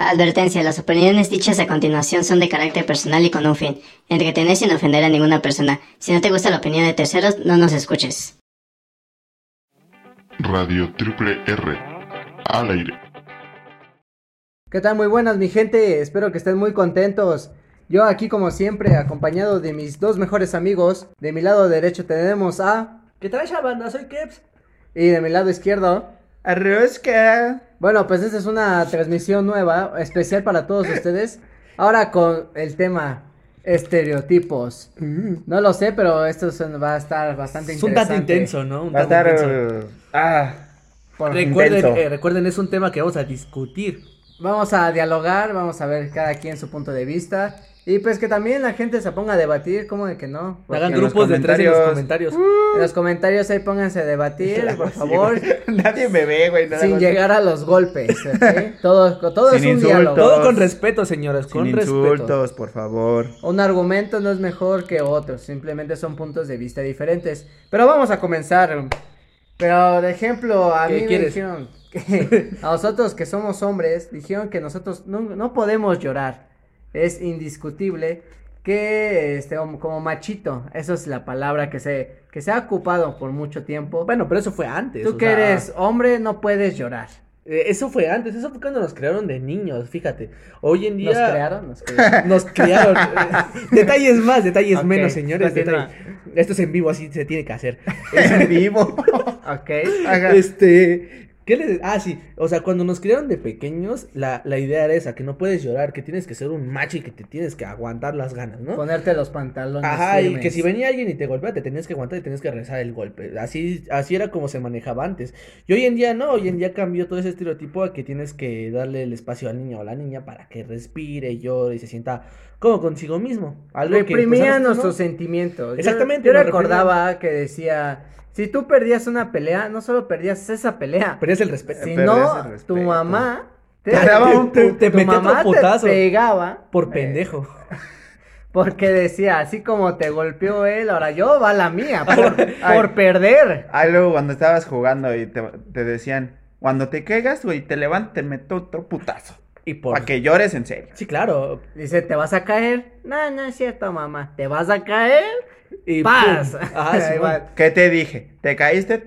Advertencia, las opiniones dichas a continuación son de carácter personal y con un fin, entretener sin ofender a ninguna persona. Si no te gusta la opinión de terceros, no nos escuches. Radio Triple R. Al aire. ¿Qué tal? Muy buenas, mi gente. Espero que estén muy contentos. Yo aquí, como siempre, acompañado de mis dos mejores amigos. De mi lado derecho tenemos a... ¿Qué traes, banda? Soy Keps. Y de mi lado izquierdo... Arrosca. Bueno, pues esta es una transmisión nueva, especial para todos ustedes. Ahora con el tema estereotipos. No lo sé, pero esto son- va a estar bastante Es un interesante. tanto intenso, ¿no? Un Va a estar. intenso. uh, ah, Por- Recuerden, eh, recuerden, es un tema que vamos a discutir. Vamos a dialogar, vamos a ver cada quien su punto de vista. Y pues que también la gente se ponga a debatir, ¿cómo de que no? Porque Hagan grupos de tres en los comentarios- comentarios. En los comentarios ahí pónganse a debatir, por favor. Nadie me ve, güey. nada Sin más. llegar a los golpes, ¿ok? Todo, todo es un insultos. diálogo. Todo con respeto, señoras, Sin con respeto. insultos, por favor. Un argumento no es mejor que otro, simplemente son puntos de vista diferentes. Pero vamos a comenzar. Pero de ejemplo, a ¿Qué mí me quieres? dijeron que a nosotros que somos hombres, dijeron que nosotros no, no podemos llorar. Es indiscutible que este como machito, eso es la palabra que se que se ha ocupado por mucho tiempo. Bueno, pero eso fue antes. Tú que sea, eres hombre no puedes llorar. eh, eso fue antes, eso fue cuando nos crearon de niños, fíjate. Hoy en día. Nos crearon, nos crearon. Nos criaron. eh, detalles más, detalles menos, señores. detalles. Esto es en vivo, así se tiene que hacer. Es en vivo. ok. Ajá. Este. ¿Qué les.? Ah, sí. O sea, cuando nos criaron de pequeños, la, la idea era esa: que no puedes llorar, que tienes que ser un macho y que te tienes que aguantar las ganas, ¿no? Ponerte los pantalones. Ajá, y que si venía alguien y te golpea, te tenías que aguantar y tenías que rezar el golpe. Así, así era como se manejaba antes. Y hoy en día no, hoy en día cambió todo ese estereotipo a que tienes que darle el espacio al niño o a la niña para que respire, llore y se sienta como consigo mismo. Algo que, pues, no. nuestros sentimientos. Exactamente, Yo, recordaba que decía, si tú perdías una pelea, no solo perdías esa pelea, Perdías el respeto. si Perdías no, el tu respeto. mamá te, Te daba un te, pu- te tu metía mamá otro putazo te pegaba por eh, pendejo. porque decía, así como te golpeó él, ahora yo va la mía por, Ay. por perder. Ah, luego cuando estabas jugando y te, te decían, cuando te caigas, güey, te levantas, te meto otro putazo. Y por. Para que llores en serio. Sí, claro. Dice, ¿te vas a caer? No, no es cierto, mamá. ¿Te vas a caer? Y Paz. Ajá, sí, bueno. ¿Qué te dije? ¿Te caíste?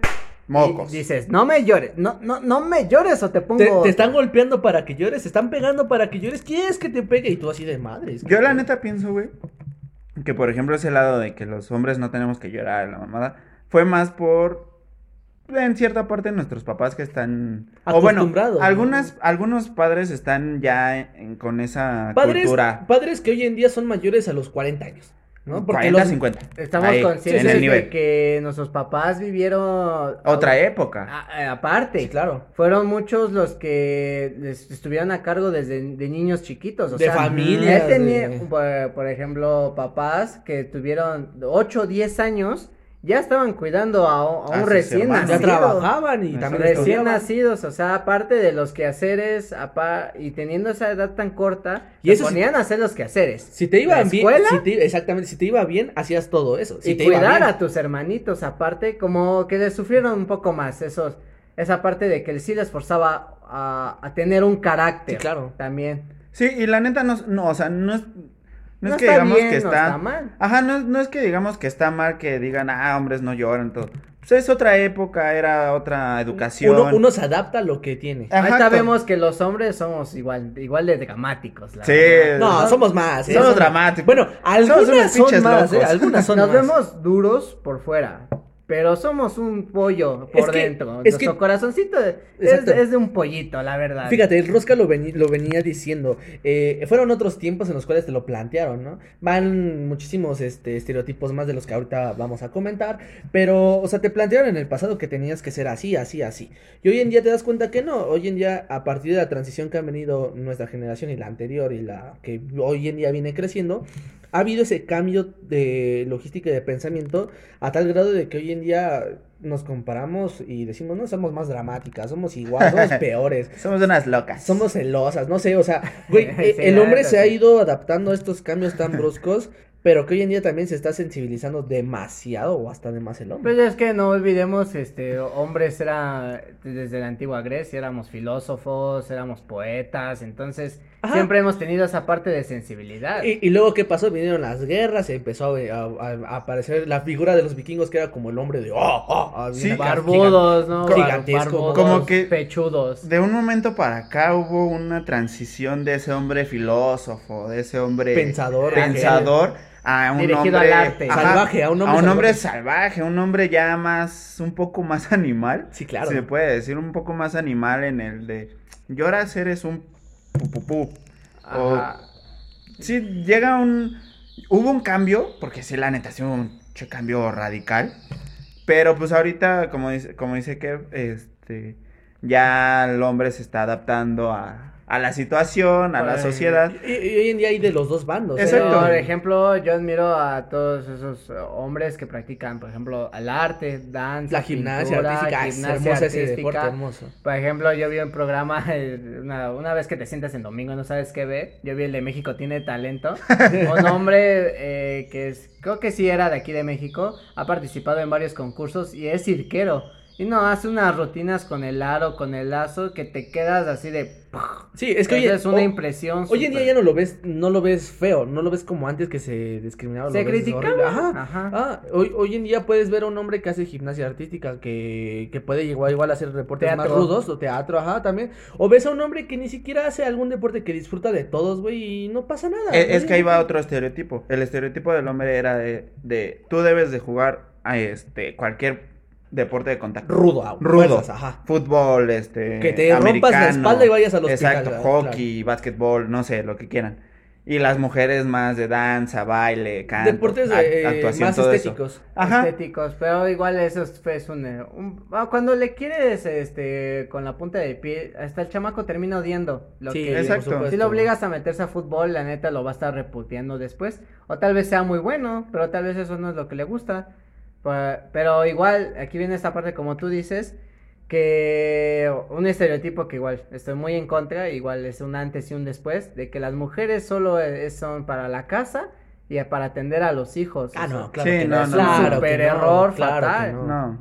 Mocos. Y dices, no me llores, no, no, no me llores o te pongo. Te, te están golpeando para que llores, te están pegando para que llores. ¿Quieres que te pegue? Y tú así de madre. es que- Yo la neta pienso, güey, que por ejemplo ese lado de que los hombres no tenemos que llorar, la mamada, fue más por en cierta parte nuestros papás que están o bueno, Acostumbrados, ¿no? algunas algunos padres están ya en- con esa Padres, cultura padres que hoy en día son mayores a los 40 años, ¿no? Porque 40, los- 50. Estamos Ahí, conscientes en el de nivel. que nuestros papás vivieron Otra época. a- a- aparte. Sí, claro. Fueron muchos los que les- estuvieron a cargo desde de niños chiquitos, o De sea, familias, él tenía, de- por, por ejemplo, papás que tuvieron 8 o 10 años, ya estaban cuidando a, un- a recién hermanos. Ya nacido. trabajaban y también. Recién nacidos, o sea, aparte de los quehaceres, apa- y teniendo esa edad tan corta, Y eso ponían a hacer los quehaceres. Si te iba ¿La bien, escuela? si te- exactamente, si te iba bien, hacías todo eso. Si y te iba cuidar bien. a tus hermanitos aparte, como que les sufrieron un poco más esos, esa parte de que sí les forzaba a, a tener un carácter. Sí, claro. También. Sí, y la neta no, no o sea, no es no, No es que digamos bien, que no está, mal. Ajá, no, no es que digamos que está mal que digan, "Ah, hombres no lloran todo." Pues es otra época, era otra educación. Uno, uno se adapta a lo que tiene. Ajá, Ahorita to- vemos que los hombres somos igual, igual de dramáticos. la Sí, verdad. No, no, somos más. ¿eh? somos dramáticos. Bueno, algunas son más, ¿eh? Algunas son Nos más. vemos duros por fuera. Pero somos un pollo por Es que- dentro. es Nuestro que- corazoncito es, de un pollito, la verdad. Fíjate, el Rosca lo, lo venía diciendo. eh, fueron otros tiempos en los cuales te lo plantearon, ¿no? Van muchísimos este, estereotipos más de los que ahorita vamos a comentar. Pero, o sea, te plantearon en el pasado que tenías que ser así, así, así. Y hoy en día te das cuenta que no. Hoy en día, a partir de la transición que han venido nuestra generación y la anterior y la que hoy en día viene creciendo, ha habido ese cambio de logística y de pensamiento a tal grado de que hoy en día nos comparamos y decimos, no, somos más dramáticas, somos igual, somos peores. Somos unas locas. Somos celosas, no sé, o sea, güey, Sí, eh, el hombre se ha ido adaptando a estos cambios tan bruscos pero que hoy en día también se está sensibilizando demasiado o hasta de más el hombre. Pues es que no olvidemos, este, hombres era, desde la antigua Grecia, éramos filósofos, éramos poetas, entonces Ajá. siempre hemos tenido esa parte de sensibilidad. Y, y luego, ¿qué pasó? Vinieron las guerras y empezó a, a- a aparecer la figura de los vikingos que era como el hombre de... Oh, oh, oh, Sí, bien acá, Barbudos, ¿no? Gigantesco, Barbudos, como que- pechudos. De un momento para acá hubo una transición de ese hombre filósofo, de ese hombre Pensador, pensador a un Dirigido hombre al arte. Salvaje, a un hombre hombre salvaje. salvaje, un hombre ya más, un poco más animal. Sí, claro. Se puede decir un poco más animal en el de lloras eres un pupupú. O Ajá. sí llega un hubo un cambio, porque sí la neta sí hubo un cambio radical. Pero pues ahorita como dice como dice que este ya el hombre se está adaptando a, a la situación, a la sociedad. Y, y hoy en día hay de los dos bandos. ¿eh? Exacto. Por ejemplo, yo admiro a todos esos hombres que practican, por ejemplo, el arte, danza, La gimnasia pintura, artística, es gimnasia ese artística. deporte, hermoso. Por ejemplo, yo vi un programa, eh, una, una vez que te sientas en domingo, no sabes qué ver, yo vi el de México tiene talento, un hombre eh, que es, creo que sí era de aquí de México, ha participado en varios concursos y es cirquero. Y no, hace unas rutinas con el aro, con el lazo, que te quedas así de... Sí, es que hoy, Esa es una impresión. hoy en día ya no lo ves, no lo ves feo, no lo ves como antes que se discriminaba. Se criticaba. Ajá. ajá. Ah, hoy, hoy en día puedes ver a un hombre que hace gimnasia artística, que, que puede igual, igual hacer deportes más rudos, o teatro, ajá, también. O ves a un hombre que ni siquiera hace algún deporte que disfruta de todos, güey, y no pasa nada. Eh, Es, Oye, que ahí va otro estereotipo. El estereotipo del hombre era de, de tú debes de jugar a este cualquier deporte de contacto. Rudo, a Rudo. fuerzas, ajá. Fútbol, este. Que te rompas la espalda y vayas al hospital, Exacto, claro. hockey, básquetbol, no sé, lo que quieran. Y las mujeres más de danza, baile, canto, Deportes act- eh, actuación, más todo eso. estéticos. Ajá. estéticos, pero igual eso es, es un, eh, un- ah, cuando le quieres este con la punta de pie, hasta el chamaco termina odiando lo Sí, que por exacto. supuesto. si lo obligas a meterse a fútbol, la neta lo va a estar reputeando después, o tal vez sea muy bueno, pero tal vez eso no es lo que le gusta. Pa- Pero igual aquí viene esta parte como tú dices que un estereotipo que igual estoy muy en contra, igual es un antes y un después de que las mujeres solo eh, son para la casa y para atender a los hijos. Ah, o sea, no, claro Sí, que no, no. no, claro no. que Super no, error claro fatal. no. No.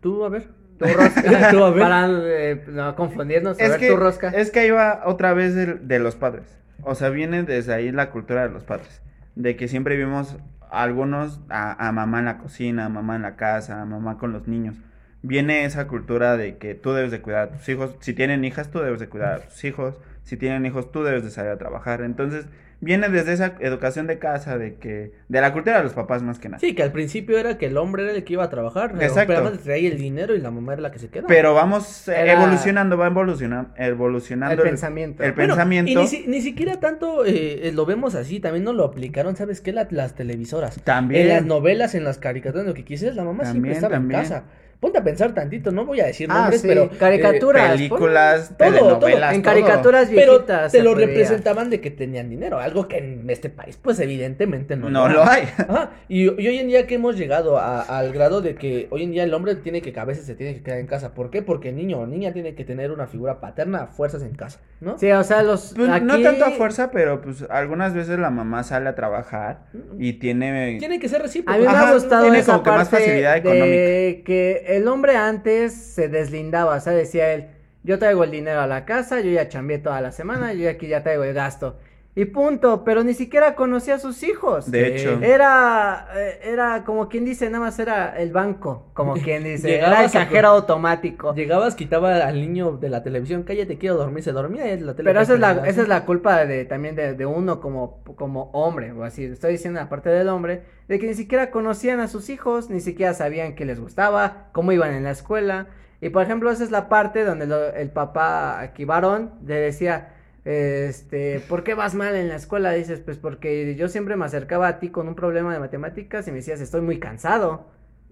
Tú, a ver. Tu rosca. Tú, a ver. Para eh, no confundirnos, a Es ver que, tu rosca. es que ahí va otra vez de, de los padres. O sea, viene desde ahí la cultura de los padres. De que siempre vimos a algunos a, mamá en la cocina, a mamá en la casa, a mamá con los niños. Viene esa cultura de que tú debes de cuidar a tus hijos. Si tienen hijas, tú debes de cuidar a tus hijos. Si tienen hijos, tú debes de salir a trabajar. Entonces, viene desde esa educación de casa, de que, de la cultura de los papás más que nada. Sí, que al principio era que el hombre era el que iba a trabajar. pero- Exacto. Pero además traía el dinero y la mamá era la que se queda. Pero vamos eh, Era- evolucionando, va evolucionando, evolucionando El pensamiento. el Bueno, pensamiento. Y ni, si- ni siquiera tanto eh, eh, lo vemos así, también no lo aplicaron, ¿sabes qué? La- las televisoras. También. En las novelas, en las caricaturas, lo que quisieras, la mamá siempre También, estaba también. en casa. Ponte a pensar tantito, no voy a decir Ah, nombres, sí, pero... caricaturas. películas, Todo, todo. telenovelas, en todo. caricaturas eh, pero viejitas. te se lo podía. representaban de que tenían dinero, algo que en este país, pues evidentemente no, No lo hay. Ajá, y, y hoy en día que hemos llegado a- al grado de que hoy en día el hombre tiene que, a veces se tiene que quedar en casa. ¿Por qué? Porque el niño o niña tiene que tener una figura paterna a fuerzas en casa, ¿no? Sí, o sea, los. Pues, No tanto a fuerza, pero pues algunas veces la mamá sale a trabajar y tiene... Tiene que ser recíproco. A mí me Ajá, ha gustado tiene esa como que más facilidad de que el hombre antes se deslindaba, o sea, decía él, yo traigo el dinero a la casa, yo ya chambeé toda la semana, yo aquí ya traigo el gasto. Y punto, pero ni siquiera conocía a sus hijos. De hecho. Era, eh, era como quien dice, nada más era el banco, como quien dice, era el Llegabas a- cajero automático. Llegabas, quitaba al niño de la televisión, cállate, quiero dormir, se dormía y la tele. Pero esa es la, esa es la culpa de también de, de uno como, como hombre, o así, estoy diciendo la parte del hombre, de que ni siquiera conocían a sus hijos, ni siquiera sabían qué les gustaba, cómo iban en la escuela. Y por ejemplo, esa es la parte donde lo- el papá aquí varón le decía, este, ¿por qué vas mal en la escuela? Dices, pues porque yo siempre me acercaba a ti con un problema de matemáticas y me decías, estoy muy cansado.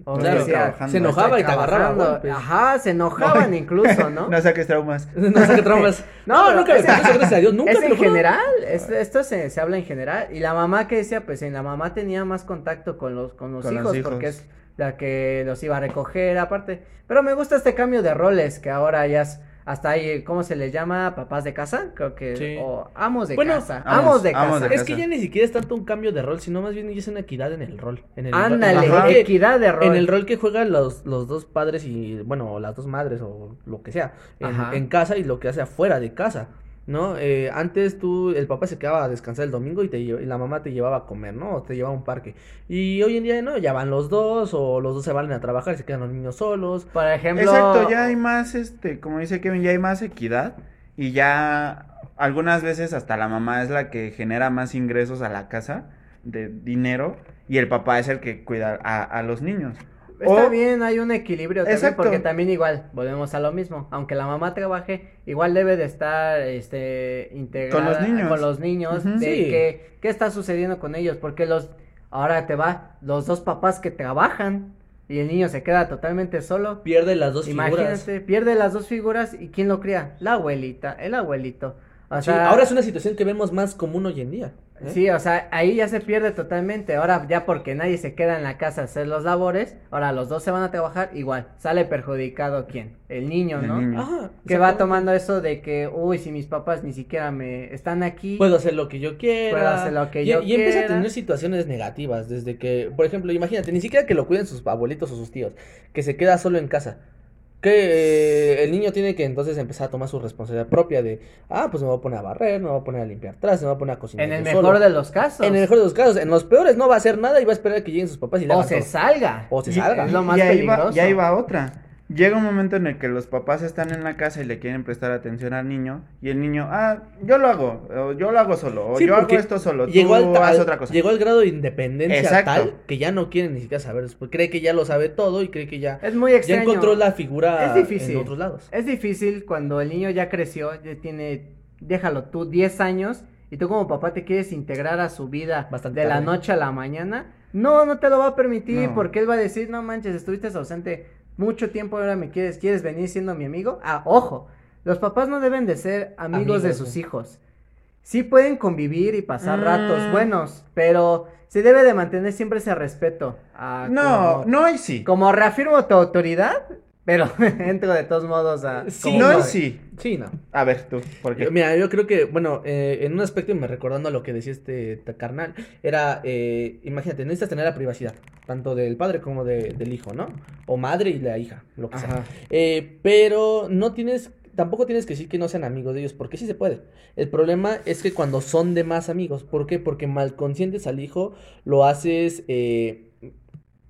O me Claro, decía, se enojaba "Estoy y te agarraba. trabajando". a golpes. Ajá, se enojaban incluso, ¿no? No saques traumas. No sé qué traumas. No, No, nunca es- gracias a Dios, nunca es te en general, es- esto se, se habla en general. Y la mamá que decía, pues en la mamá tenía más contacto con los, con los, Con los hijos, hijos. porque es la que los iba a recoger aparte. Pero me gusta este cambio de roles, que ahora ya es hasta ahí, ¿cómo se les llama? Papás de casa, creo que, Sí. o amos de Bueno, casa, amos- amos de amos casa. de Es que ya ni siquiera es tanto un cambio de rol, sino más bien ya es una equidad en el rol. En el Ándale, rol que- equidad de rol. En el rol que juegan los, los dos padres y, bueno, las dos madres o lo que sea, en casa y lo que hace afuera de casa, ¿no? Eh, antes tú, el papá se quedaba a descansar el domingo y, te, y la mamá te llevaba a comer, ¿no? O te llevaba a un parque. Y hoy en día, ¿no? Ya van los dos o los dos se van a trabajar y se quedan los niños solos. Por ejemplo, Exacto, ya hay más, este, como dice Kevin, ya hay más equidad y ya algunas veces hasta la mamá es la que genera más ingresos a la casa de dinero y el papá es el que cuida a, a los niños. Está O- bien, hay un equilibrio también, Exacto. porque también igual, volvemos a lo mismo, aunque la mamá trabaje, igual debe de estar, este, integrada Con los niños. con los niños, de Sí. que, qué está sucediendo con ellos, porque los, ahora te va, los dos papás que trabajan, y el niño se queda totalmente solo, Pierde las dos imagínate, figuras. pierde las dos figuras, ¿y quién lo cría? La abuelita, el abuelito, o Sí, sea, ahora es una situación que vemos más común hoy en día. ¿Eh? Sí, o sea, ahí ya se pierde totalmente. Ahora ya porque nadie se queda en la casa a hacer los labores, ahora los dos se van a trabajar, igual, sale perjudicado quién? El niño, El ¿no? niño. Ajá, Que va tomando eso de que, uy, si mis papás ni siquiera me están aquí. Puedo hacer lo que yo quiera. Puedo hacer lo que y, yo y empieza a quiera. tener situaciones negativas. Desde que, por ejemplo, imagínate, ni siquiera que lo cuiden sus abuelitos o sus tíos. Que se queda solo en casa. Que eh, el niño tiene que entonces empezar a tomar su responsabilidad propia de, ah, pues me voy a poner a barrer, me voy a poner a limpiar atrás, me voy a poner a cocinar. en el mejor solo. de los casos. En el mejor de los casos. En los peores no va a hacer nada y va a esperar a que lleguen sus papás y le o se todo. salga. O se Y- salga. Es lo más y ahí va- peligroso. y ahí va otra. Llega un momento en el que los papás están en la casa y le quieren prestar atención al niño y el niño, ah, yo lo hago, o yo lo hago solo, o Sí, yo hago esto solo, llegó tú al, haz otra cosa. Llegó al grado de independencia Exacto. tal que ya no quiere ni siquiera saber. Pues cree que ya lo sabe todo y cree que ya, Es muy ya extraño. encontró la figura Es difícil. en otros lados. Es difícil cuando el niño ya creció, ya tiene, déjalo tú, 10 años, y tú como papá te quieres integrar a su vida Bastante de la noche a la mañana. No, no te lo va a permitir, No. porque él va a decir, no manches, estuviste ausente mucho tiempo, ahora me quieres, ¿quieres venir siendo mi amigo? Ah, ojo, los papás no deben de ser amigos, de sus sí. hijos. Sí pueden convivir y pasar Mm. ratos buenos, pero se debe de mantener siempre ese respeto. a No, como- no y sí. como reafirmo tu autoridad, pero entro de todos modos a... Sí, no y padre. sí. Sí, no. A ver, tú, ¿por qué? Yo- Mira, yo creo que, bueno, eh, en un aspecto, y me recordando a lo que decía este carnal, era, eh, imagínate, necesitas tener la privacidad, tanto del padre como de- del hijo, ¿no? O madre y la hija, lo que sea. Eh, pero no tienes, tampoco tienes que decir que no sean amigos de ellos, porque sí se puede. El problema es que cuando son de más amigos, ¿por qué? Porque mal conscientes al hijo, lo haces, eh,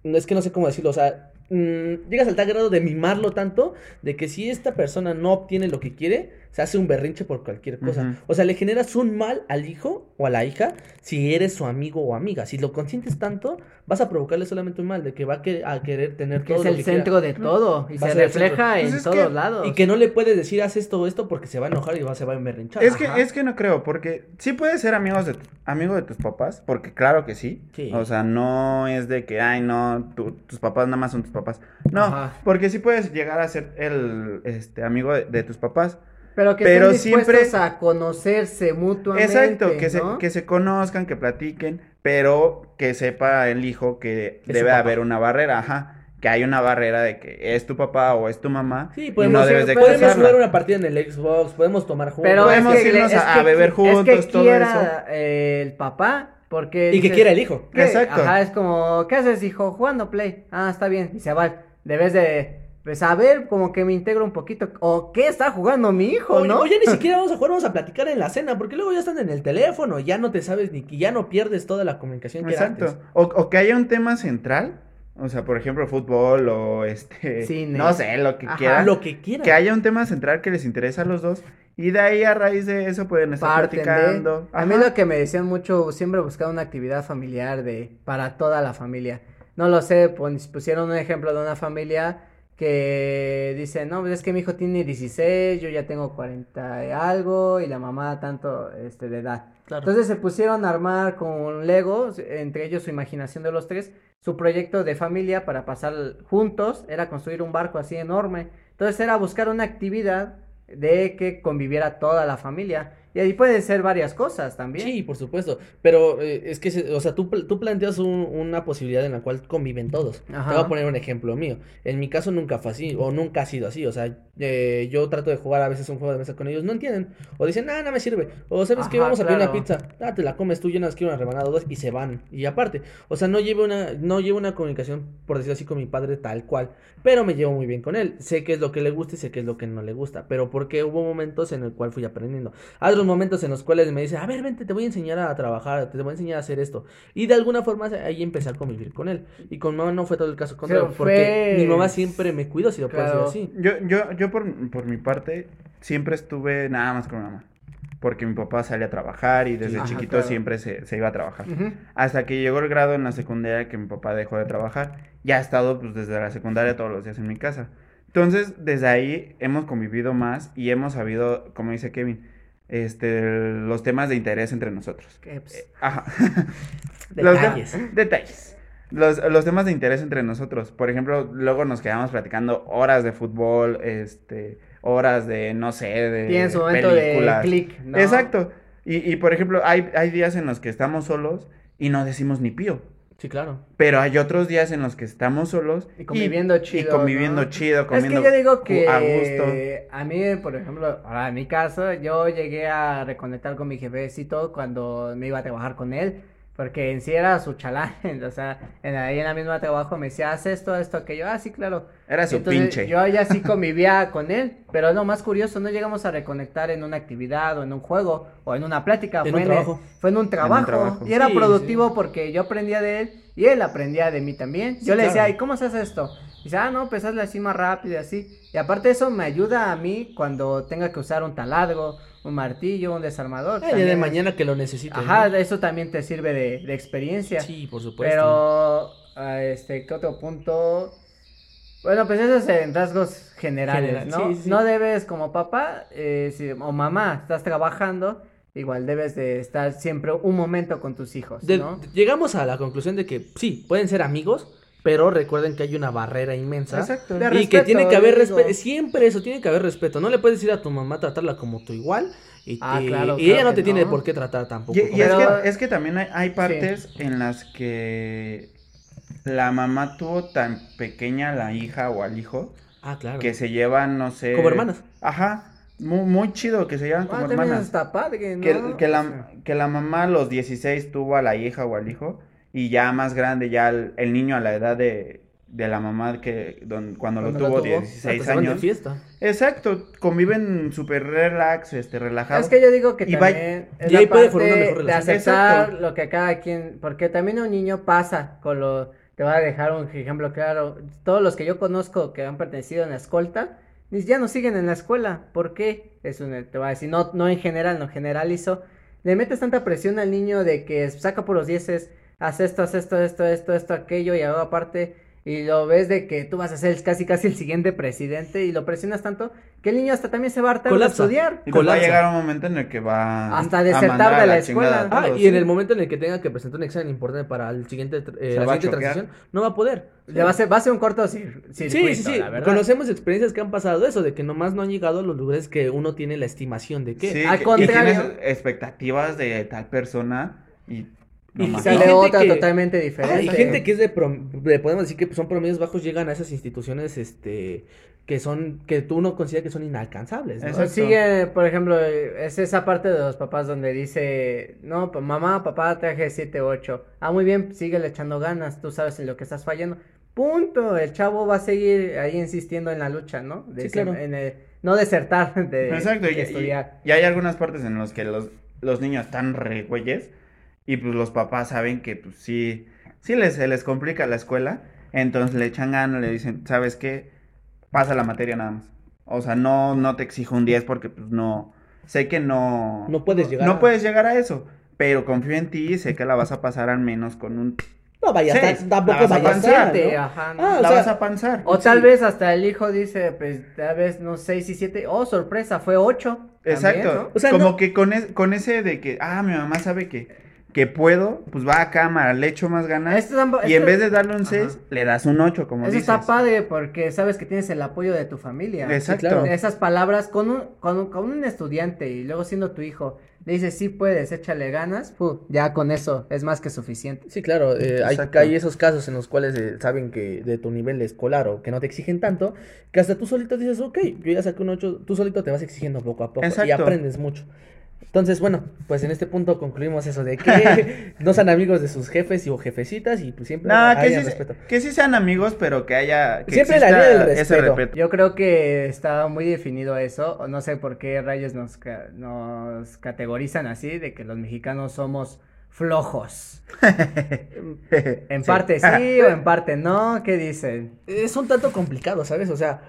no es que no sé cómo decirlo, o sea, mm, llegas al tal grado de mimarlo tanto, de que si esta persona no obtiene lo que quiere, se hace un berrinche por cualquier cosa. O sea, le generas un mal al hijo o a la hija si eres su amigo o amiga. Si lo consientes tanto, vas a provocarle solamente un mal, de que va a, que- a querer tener Que todo es lo el que quiera. centro de todo y se refleja Pues en todos que- lados. Y que no le puedes decir haz esto o esto porque se va a enojar y va, se va a emberrinchar. Es que, es que no creo, porque sí puedes ser amigos de tu- amigo de tus papás, porque claro que sí. Sí. O sea, no es de que, ay, no, tu- tus papás nada más son tus papás. No, Ajá. porque sí puedes llegar a ser el este amigo de, de tus papás. Pero que pero estén siempre- a conocerse mutuamente. Exacto, que, ¿no? se, que se conozcan, que platiquen, pero que sepa el hijo que Es debe haber una barrera, ajá. Que hay una barrera de que es tu papá o es tu mamá. Sí, y podemos, no debes de podemos cruzarla. jugar una partida en el Xbox, podemos tomar juntos. Pero Podemos es que, irnos es a- a que- beber es juntos, que todo quiera, eh, el papá, porque y que quiera el hijo. ¿qué? Exacto. Ajá, es como, ¿qué haces, hijo? Jugando Play. Ah, está bien, y se va. Debes de, pues, a ver, como que me integro un poquito. ¿O qué está jugando mi hijo, O, no? o ya ni siquiera vamos a jugar, vamos a platicar en la cena, porque luego ya están en el teléfono, ya no te sabes ni que ya no pierdes toda la comunicación que era Exacto. antes. O, o que haya un tema central. O sea, por ejemplo, fútbol o este. Cine. No sé, lo que Ajá. quieran. Lo que quieran. Que haya un tema central que les interesa a los dos. Y de ahí a raíz de eso pueden estar Parten de- platicando. A mí lo que me decían mucho, siempre buscar una actividad familiar de para toda la familia. No lo sé, pues, pusieron un ejemplo de una familia que dice, no, pues es que mi hijo tiene 16, yo ya tengo 40 y algo y la mamá tanto este, de edad. Claro. Entonces se pusieron a armar con Lego, entre ellos su imaginación de los tres, su proyecto de familia para pasar juntos, era construir un barco así enorme. Entonces era buscar una actividad de que conviviera toda la familia. Y ahí pueden ser varias cosas también. Sí, por supuesto. Pero eh, es que, se- o sea, tú, tú planteas un- una posibilidad en la cual conviven todos. Ajá. Te voy a poner un ejemplo mío. En mi caso nunca fue así, o nunca ha sido así. O sea, eh, yo trato de jugar a veces un juego de mesa con ellos, no entienden. O dicen, ah, no me sirve. O sabes que vamos a pedir una pizza. Ah, te la comes tú, yo nada más quiero una rebanada o dos y se van. Y aparte, o sea, no llevo una, no llevo una comunicación, por decirlo así, con mi padre tal cual. Pero me llevo muy bien con él. Sé qué es lo que le gusta y sé qué es lo que no le gusta. Pero porque hubo momentos en el cual fui aprendiendo. Hay otros momentos en los cuales me dice, a ver, vente, te voy a enseñar a trabajar, te voy a enseñar a hacer esto. Y de alguna forma ahí empecé a convivir con él. Y con mamá no fue todo el caso contrario, Pero porque fue- mi mamá siempre me cuidó, si lo puedo Claro. decir así. Yo, yo, yo por, por mi parte, siempre estuve nada más con mi mamá. Porque mi papá salía a trabajar y desde Ajá, chiquito claro. siempre se, se iba a trabajar. Ujú. Hasta que llegó el grado en la secundaria que mi papá dejó de trabajar. Ya ha estado pues desde la secundaria todos los días en mi casa. Entonces, desde ahí hemos convivido más y hemos sabido, como dice Kevin, este, los temas de interés entre nosotros. Pues, Ajá. Los de- Detalles. detalles. Los, los temas de interés entre nosotros. Por ejemplo, luego nos quedamos platicando horas de fútbol, este, horas de, no sé, de Tiene su momento películas. de clic, ¿no? Exacto. Y, y por ejemplo, hay, hay días en los que estamos solos y no decimos ni pío. Sí, claro. Pero hay otros días en los que estamos solos Y conviviendo chido, Y conviviendo ¿no? chido, Es comiendo que yo digo que a gusto. a mí, por ejemplo, ahora en mi caso, yo llegué a reconectar con mi jefecito cuando me iba a trabajar con él, porque en sí era su chalán, o sea, en, ahí en la misma trabajo me decía, haz esto, esto, aquello, ah, sí, claro. Era su Entonces, pinche. Yo ya sí convivía con él, pero lo más curioso, no llegamos a reconectar en una actividad o en un juego o en una plática, En fue, un en el- trabajo. fue en un trabajo. trabajo. Y era Sí, productivo porque yo aprendía de él y él aprendía de mí también. Sí, yo le decía, claro. ¿y cómo se hace esto? Dice, ah, no, pues así más rápido y así. Y aparte eso me ayuda a mí cuando tenga que usar un taladro, un martillo, un desarmador. Eh, de mañana que lo necesite. Ajá, ¿no? eso también te sirve de, de experiencia. Sí, por supuesto. Pero, ah, este, ¿qué otro punto? Bueno, pues eso es en rasgos generales, General, ¿no? sí, sí, sí. No debes como papá eh, si- o mamá, estás trabajando, igual debes de estar siempre un momento con tus hijos, De- ¿no? Llegamos a la conclusión de que sí, pueden ser amigos, pero recuerden que hay una barrera inmensa. Exacto. De y que tiene que haber respeto, siempre eso, tiene que haber respeto. No le puedes decir a tu mamá tratarla como tu igual y, Ah, y- claro, y claro ella no que te tiene por qué tratar tampoco. Y, y como- es, que, es que también hay, hay partes en las que la mamá tuvo tan pequeña a la hija o al hijo Ah, claro. que se llevan, no sé. Como hermanas. Ajá. Muy, muy chido que se llevan como Ah, también hermanas. está padre, ¿no? Que, la, que la mamá a los 16 tuvo a la hija o al hijo y ya más grande, ya el, el niño a la edad de, de la mamá que don- cuando, Cuando lo tuvo, tuvo. 16 Hasta se van de años. fiesta. Exacto, conviven súper relax, este, relajados. Es que yo digo que Y va- también es y la puede parte formar una mejor de relación. aceptar Exacto. lo que cada quien, porque también un niño pasa con lo, te voy a dejar un ejemplo claro, todos los que yo conozco que han pertenecido en la escolta, ni ya no siguen en la escuela, ¿por qué? Es un, te voy a decir, no, no en general, no generalizo, le metes tanta presión al niño de que saca por los dieces, haz esto, haz esto, esto, esto, esto, aquello, y ahora aparte, y lo ves de que tú vas a ser casi casi el siguiente presidente, y lo presionas tanto, que el niño hasta también se va a hartar de estudiar. Y pues va a llegar un momento en el que va Hasta desertar de la escuela. Ah, y en sí. el momento en el que tenga que presentar un examen importante para el siguiente, eh, la siguiente transición, no va a poder. Le va a ser, va a ser un corto cir- Sí, circuito, sí, sí. la verdad. Conocemos experiencias que han pasado eso, de que nomás no han llegado a los lugares que uno tiene la estimación de que. Sí, Al que- contrario- Y tienes expectativas de tal persona y... no Y. Sale otra que- totalmente Ah, diferente. y gente que es de, prom- de- podemos decir que son promedios bajos, llegan a esas instituciones, este, que son, que tú no consideras que son inalcanzables, ¿no? Sigue, por ejemplo, es esa parte de los papás donde dice, no, mamá, papá, traje 7, 8. Ah, muy bien, síguele echando ganas, tú sabes en lo que estás fallando. Punto, el chavo va a seguir ahí insistiendo en la lucha, ¿no? De Sí, claro. en el- no desertar de, Exacto, de y, y- estudiar. y hay algunas partes en las que los, los niños están re güeyes y pues los papás saben que pues sí, sí les, se les complica la escuela, entonces le echan ganas, le dicen, ¿sabes qué? Pasa la materia nada más. O sea, no, no te exijo un 10 porque pues no, sé que no... No puedes llegar No a- puedes llegar a eso, pero confío en ti y sé que la vas a pasar al menos con un... No vaya, Sí, tampoco vas a vaya a avanzar, estar, Siete, ¿no? ajá, ¿no? Ah, o la sea, vas a panzar. O tal Sí. vez hasta el hijo dice, pues tal vez no 6 y 7, oh sorpresa, fue 8. Exacto. O sea, como no- que con, es- con ese de que, ah, mi mamá sabe que que puedo, pues va a cámara, le echo más ganas. Tampo- y en esto- vez de darle un Ajá. 6, le das un 8, como Eso dices. está padre porque sabes que tienes el apoyo de tu familia. Exacto. claro. Esas palabras con un, con, un, con un estudiante y luego siendo tu hijo, le dices, sí puedes, échale ganas, pu, ya con eso es más que suficiente. Sí, claro, eh, hay, hay esos casos en los cuales eh, saben que de tu nivel escolar o que no te exigen tanto, que hasta tú solito dices, ok, yo ya saqué un 8, tú solito te vas exigiendo poco a poco y aprendes mucho. Entonces, bueno, pues en este punto concluimos eso de que no sean amigos de sus jefes y o jefecitas y pues siempre No, que haya sí, respeto. que sí sean amigos, pero que haya. Que Siempre la línea del ese respeto. Yo creo que está muy definido eso, no sé por qué rayos nos, ca- nos categorizan así, de que los mexicanos somos flojos. En Sí. parte sí o en parte no, ¿qué dicen? Es un tanto complicado, ¿sabes? O sea,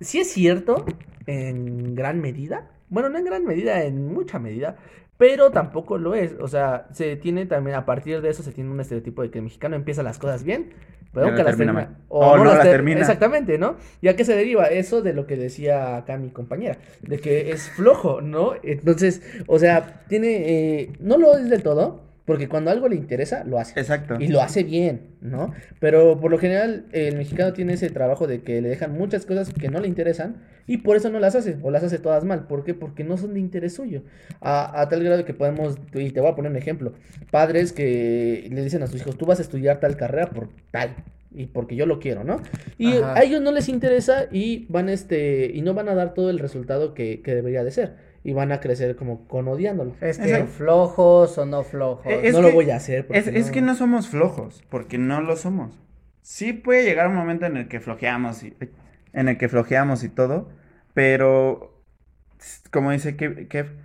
sí es cierto en gran medida, bueno, no en gran medida, en mucha medida, pero tampoco lo es. O sea, se tiene también, a partir de eso se tiene un estereotipo de que el mexicano empieza las cosas bien, pero nunca no las termina. O no las ter- termina. Exactamente, ¿no? ¿Y a qué se deriva? Eso de lo que decía acá mi compañera, de que es flojo, ¿no? Entonces, o sea, tiene, eh, no lo es del todo, porque cuando algo le interesa, lo hace. Exacto. Y lo hace bien, ¿no? Pero por lo general el mexicano tiene ese trabajo de que le dejan muchas cosas que no le interesan y por eso no las hace o las hace todas mal. ¿Por qué? Porque no son de interés suyo. A, a tal grado que podemos, y te voy a poner un ejemplo, padres que le dicen a sus hijos, tú vas a estudiar tal carrera por tal. Y porque yo lo quiero, ¿no? Y Ajá. a ellos no les interesa y van este y no van a dar todo el resultado que, que debería de ser. Y van a crecer como con odiándolo. Es que Exacto. flojos o no flojos. Es no lo voy a hacer. Es, es que no somos flojos, porque no lo somos. Sí puede llegar un momento en el que flojeamos y en el que flojeamos y todo, pero como dice Kev, Kev,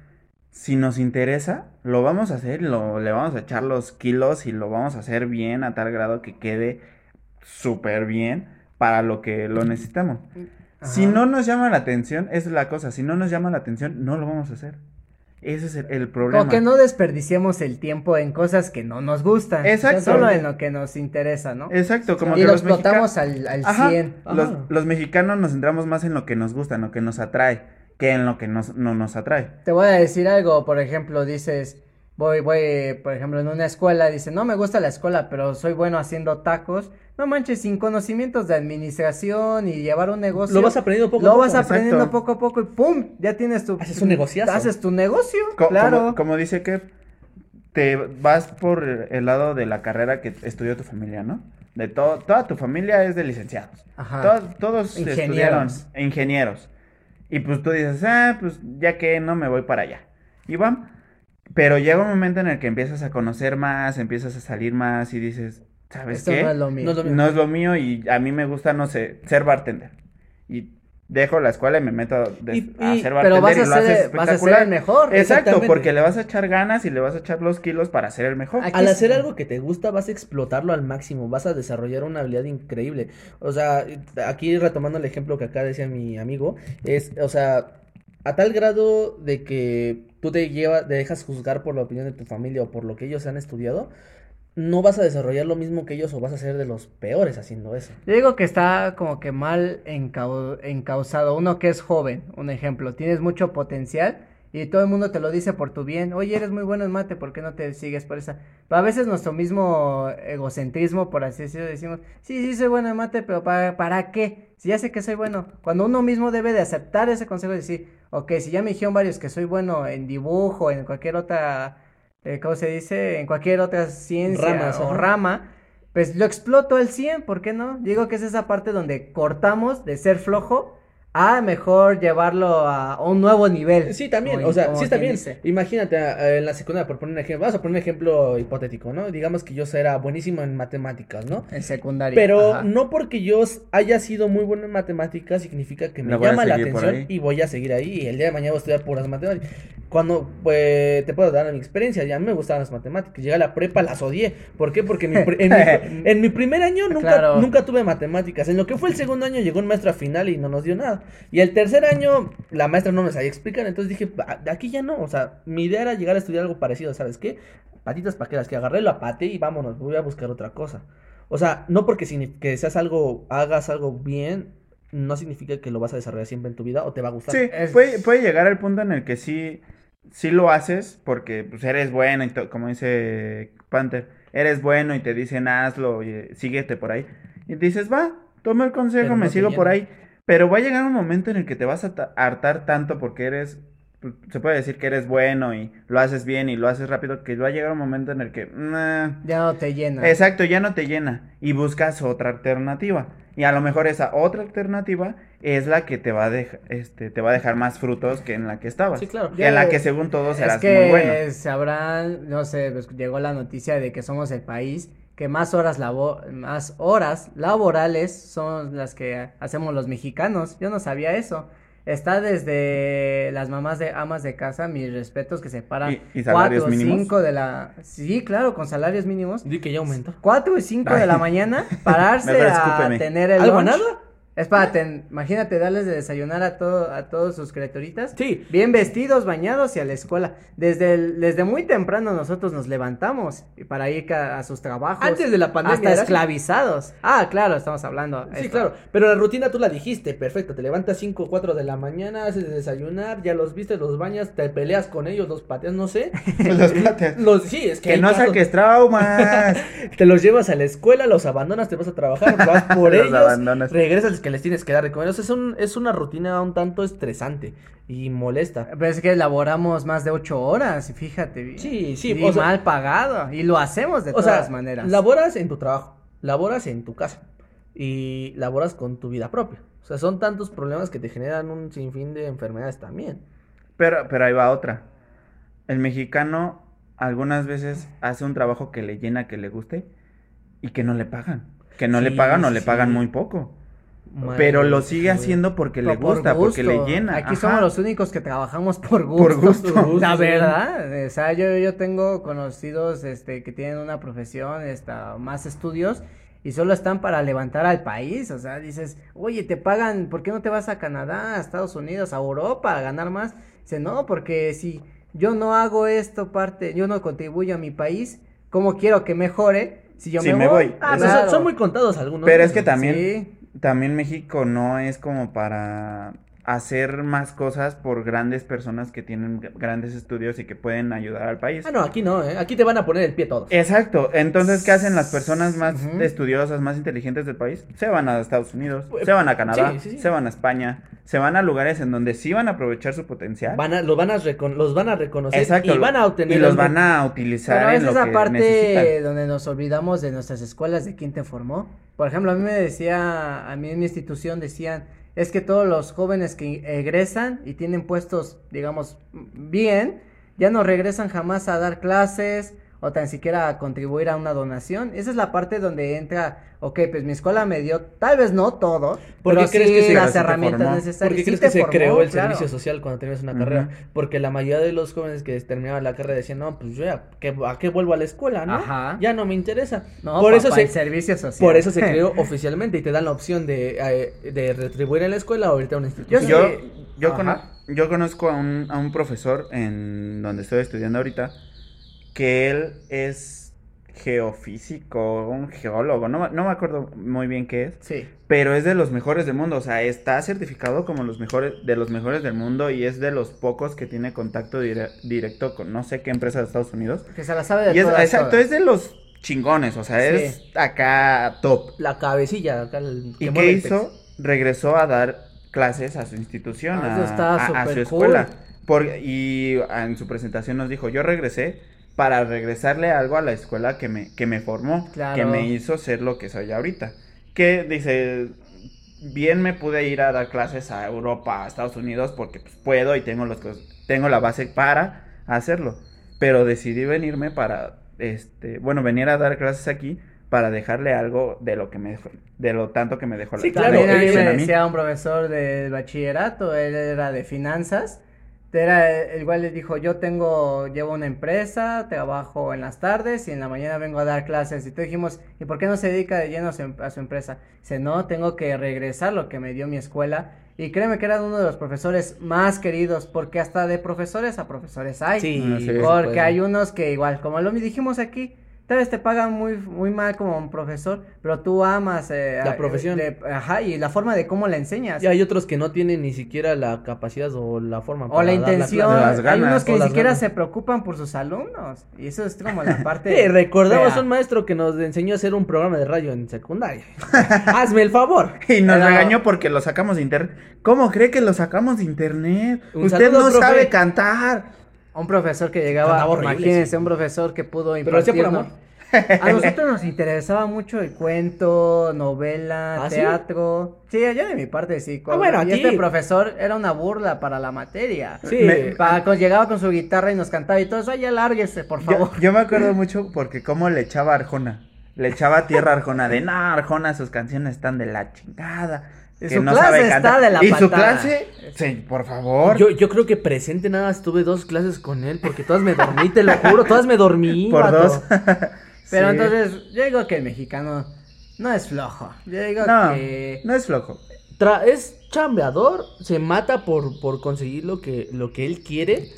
si nos interesa, lo vamos a hacer, lo, le vamos a echar los kilos y lo vamos a hacer bien a tal grado que quede súper bien para lo que lo necesitamos. Si no nos llama la atención, esa es la cosa, si no nos llama la atención, no lo vamos a hacer. Ese es el, el problema. Como que no desperdiciemos el tiempo en cosas que no nos gustan. Exacto. Solo en lo que nos interesa, ¿no? Exacto, como y que lo los explotamos al, al Ajá, 100. Los, los mexicanos nos centramos más en lo que nos gusta, en lo que nos atrae, que en lo que nos, no nos atrae. Te voy a decir algo, por ejemplo, dices, voy, voy, por ejemplo, en una escuela, dice, no me gusta la escuela, pero soy bueno haciendo tacos. No manches, sin conocimientos de administración y llevar un negocio. Lo vas aprendiendo poco a Lo poco. vas aprendiendo exacto. poco a poco y ¡pum! Ya tienes tu... Haces un negociazo. Haces tu negocio, Co- claro. Como, como dice que te vas por el lado de la carrera que estudió tu familia, ¿no? De todo, toda tu familia es de licenciados. Ajá. To- todos Ingenieros. estudiaron ingenieros. Y pues tú dices, ah, pues ya que no me voy para allá. Y van. Pero llega un momento en el que empiezas a conocer más, empiezas a salir más y dices, ¿sabes Esto qué? no es lo mío. No es lo mío. no es lo mío y a mí me gusta, no sé, ser bartender. Y dejo la escuela y me meto de- Y- a y- ser Pero bartender vas a, y lo haces ser, vas a ser el mejor. Exacto, porque le vas a echar ganas y le vas a echar los kilos para ser el mejor. Aquí Al hacer algo que te gusta, vas a explotarlo al máximo, vas a desarrollar una habilidad increíble. O sea, aquí retomando el ejemplo que acá decía mi amigo, es, o sea, a tal grado de que tú te llevas, te dejas juzgar por la opinión de tu familia o por lo que ellos han estudiado, no vas a desarrollar lo mismo que ellos o vas a ser de los peores haciendo eso. Yo digo que está como que mal encau- encausado. Uno que es joven, un ejemplo, tienes mucho potencial y todo el mundo te lo dice por tu bien. Oye, eres muy bueno en mate, ¿por qué no te sigues por esa? Pero a veces nuestro mismo egocentrismo, por así decirlo, decimos, sí, sí, soy bueno en mate, pero ¿para, ¿para qué? Si ya sé que soy bueno. Cuando uno mismo debe de aceptar ese consejo y decir, ok, si ya me dijeron varios que soy bueno en dibujo, en cualquier otra, eh, ¿cómo se dice? En cualquier otra ciencia Ramas, o ajá. rama, pues lo exploto al 100, ¿por qué no? Digo que es esa parte donde cortamos de ser flojo a mejor llevarlo a un nuevo nivel. Sí, también, o sea, sí está bien. dice. Imagínate eh, en la secundaria, por poner un ejemplo, vamos a poner un ejemplo hipotético, ¿no? Digamos que yo era buenísimo en matemáticas, ¿no? En secundaria. Pero ajá. no porque yo haya sido muy bueno en matemáticas significa que me llama la atención y voy a seguir ahí y el día de mañana voy a estudiar puras matemáticas. Cuando pues, te puedo dar mi experiencia, ya me gustaban las matemáticas. Llegué a la prepa, las odié. ¿Por qué? Porque mi en, mi, en mi primer año nunca, Claro. nunca tuve matemáticas. En lo que fue el segundo año llegó un maestro a final y no nos dio nada. Y el tercer año la maestra no nos sabía explicar. Entonces dije, "Ah, de aquí ya no. O sea, mi idea era llegar a estudiar algo parecido. ¿Sabes qué? Patitas paqueras, que agarré, lo apaté y vámonos, voy a buscar otra cosa. O sea, no porque que seas algo, hagas algo bien, no significa que lo vas a desarrollar siempre en tu vida o te va a gustar. Sí, Es- puede, puede llegar al punto en el que sí sí lo haces porque pues eres bueno y como dice Panther, eres bueno y te dicen hazlo y síguete por ahí. Y dices, va, toma el consejo, me sigo por ahí. Pero va a llegar un momento en el que te vas a ta- hartar tanto porque eres, se puede decir que eres bueno y lo haces bien y lo haces rápido, que va a llegar un momento en el que, nah, Ya no te llena. Exacto, ya no te llena y buscas otra alternativa. Y a lo mejor esa otra alternativa es la que te va a dejar, este, te va a dejar más frutos que en la que estabas. Sí, claro. Y en la que según todos es que muy bueno. sabrán, no sé, pues, llegó la noticia de que somos el país que más horas labo- más horas laborales son las que hacemos los mexicanos. Yo no sabía eso. Está desde las mamás de amas de casa, mis respetos que se paran ¿Y- y salarios cuatro, mínimos? cinco de la Sí, claro, con salarios mínimos. Di que ya aumentó. 4 y 5 de la Ay. mañana pararse a tener el ¿Algo lunch. nada? Es para, ten- imagínate darles de desayunar a todo, a todos sus criaturitas. Sí. Bien vestidos, bañados y a la escuela. Desde, el- desde muy temprano nosotros nos levantamos y para ir a sus trabajos. Antes de la pandemia Hasta esclavizados. Ah, claro, estamos hablando. Sí, esto. claro, pero la rutina tú la dijiste, perfecto, te levantas 5 o 4 de la mañana, haces de desayunar, ya los viste, los bañas, te peleas con ellos, los pateas, no sé. Los plates. Los, sí, es que, Que no casos- saques traumas. te los llevas a la escuela, los abandonas, te vas a trabajar, vas por Los ellos, abandonas. regresas es que les tienes que dar de comer, o sea, es, un- es una rutina un tanto estresante y molesta. Pero es que elaboramos más de 8 horas, y fíjate. bien. Sí, sí, Y o sea- mal pagado. Y lo hacemos de O sea, todas maneras. laboras en tu trabajo, laboras en tu casa y laboras con tu vida propia. O sea, son tantos problemas que te generan un sinfín de enfermedades también. Pero, pero ahí va otra. El mexicano algunas veces hace un trabajo que le llena, que le guste y que no le pagan. Que no le pagan o le pagan muy poco. Madre Pero lo sigue haciendo porque le por gusta, porque le llena. Aquí Ajá. somos los únicos que trabajamos por gusto. Por gusto. La verdad. O sea, yo, yo tengo conocidos este, que tienen una profesión, esta, más estudios, y solo están para levantar al país. O sea, dices, oye, te pagan, ¿por qué no te vas a Canadá, a Estados Unidos, a Europa a ganar más? Dice, no, porque si yo no hago esto parte, yo no contribuyo a mi país, ¿cómo quiero que mejore? Si yo me, me voy. Ah, Claro. son, son muy contados algunos. Pero es que también, Sí. También México no es como para hacer más cosas por grandes personas que tienen grandes estudios y que pueden ayudar al país. Ah, no, aquí no, ¿eh? Aquí te van a poner el pie todos. Exacto, entonces ¿qué hacen las personas más estudiosas, más inteligentes del país? Se van a Estados Unidos, Pues, se van a Canadá, sí, sí, sí. se van a España, se van a lugares en donde sí van a aprovechar su potencial. Van a, los, van a los van a reconocer Exacto, y van a obtener y los van a utilizar Pero en es lo esa que parte necesitan. donde nos olvidamos de nuestras escuelas, de quién te formó. Por ejemplo, a mí me decía, a mí en mi institución decían, es que todos los jóvenes que egresan y tienen puestos, digamos, bien, ya no regresan jamás a dar clases o tan siquiera contribuir a una donación. Esa es la parte donde entra, ok, pues mi escuela me dio, tal vez no todo, ¿Por pero crees sí que se- las herramientas formó? necesarias. ¿Por qué Sí crees que se formó, creó el claro. servicio social cuando terminas una carrera? Porque la mayoría de los jóvenes que terminaban la carrera decían, no, pues yo ya, ¿qué- ¿a qué vuelvo a la escuela, no? Ajá. Ya no me interesa. No, por, eso papá, el se, servicio social. por eso se creó oficialmente y te dan la opción de, eh, de retribuir en la escuela o irte a una institución. Yo, yo, cono- yo conozco a un, a un profesor en donde estoy estudiando ahorita que él es geofísico, un geólogo, no, me- no me acuerdo muy bien qué es, Sí. pero es de los mejores del mundo, o sea, está certificado como los mejores de los mejores del mundo y es de los pocos que tiene contacto dire- directo con no sé qué empresa de Estados Unidos. Que se la sabe de Y es, todas, exacto, todas. es de los chingones, o sea, Sí. es acá top. La cabecilla, acá el que ¿Y qué hizo? Regresó a dar clases a su institución, Ah, a, su escuela. cool. Por, y en su presentación nos dijo, yo regresé para regresarle algo a la escuela que me, que me formó, Claro. que me hizo ser lo que soy ahorita. Que dice, bien me pude ir a dar clases a Europa, a Estados Unidos, porque pues, puedo y tengo, los, tengo la base para hacerlo. Pero decidí venirme para, este, bueno, venir a dar clases aquí para dejarle algo de lo que me de lo tanto que me dejó la Sí, la claro, a mí me decía un profesor del bachillerato, él era de finanzas, era, igual le dijo, yo tengo, llevo una empresa, trabajo en las tardes y en la mañana vengo a dar clases. Y tú dijimos, ¿y por qué no se dedica de lleno a su, em- a su empresa? Dice, no, tengo que regresar lo que me dio mi escuela. Y créeme que era uno de los profesores más queridos, porque hasta de profesores a profesores hay. Sí, sí. por Porque hay unos que igual, como lo dijimos aquí, tal vez te pagan muy, muy mal como un profesor, pero tú amas eh, La a- profesión. de- ajá, y la forma de cómo la enseñas. Y hay otros que no tienen ni siquiera la capacidad o la forma O la dar intención, clase. Las hay unos que ni siquiera ganas. se preocupan por sus alumnos, y eso es como la parte... Eh, recordamos fea. un maestro que nos enseñó a hacer un programa de radio en secundaria. Hazme el favor. Y nos Pero- regañó porque lo sacamos de internet. ¿Cómo cree que lo sacamos de internet? Un Usted saludo, no profe. sabe cantar. Un profesor que llegaba, horrible, imagínense, sí. un profesor que pudo Pero lo hacía por amor. A nosotros nos interesaba mucho el cuento, novela, ¿Ah, sí? teatro. Sí, yo de mi parte sí. Ah, bueno, y este profesor era una burla para la materia. Sí. Me- Pa- con- llegaba con su guitarra y nos cantaba y todo eso, ya lárguese, por favor. yo me acuerdo mucho porque cómo le echaba Arjona. Le echaba tierra a Arjona de, no, Arjona, sus canciones están de la chingada. Y que su no clase sabe está cantar". de la Y su clase, sí, por favor. Yo, yo creo que presente nada más tuve dos clases con él porque todas me dormí, te lo juro, todas me dormí. por vato. dos. Pero Sí. entonces, yo digo que el mexicano no es flojo. Yo digo No, que. no es flojo. Tra- es chambeador, se mata por, por conseguir lo que, lo que él quiere,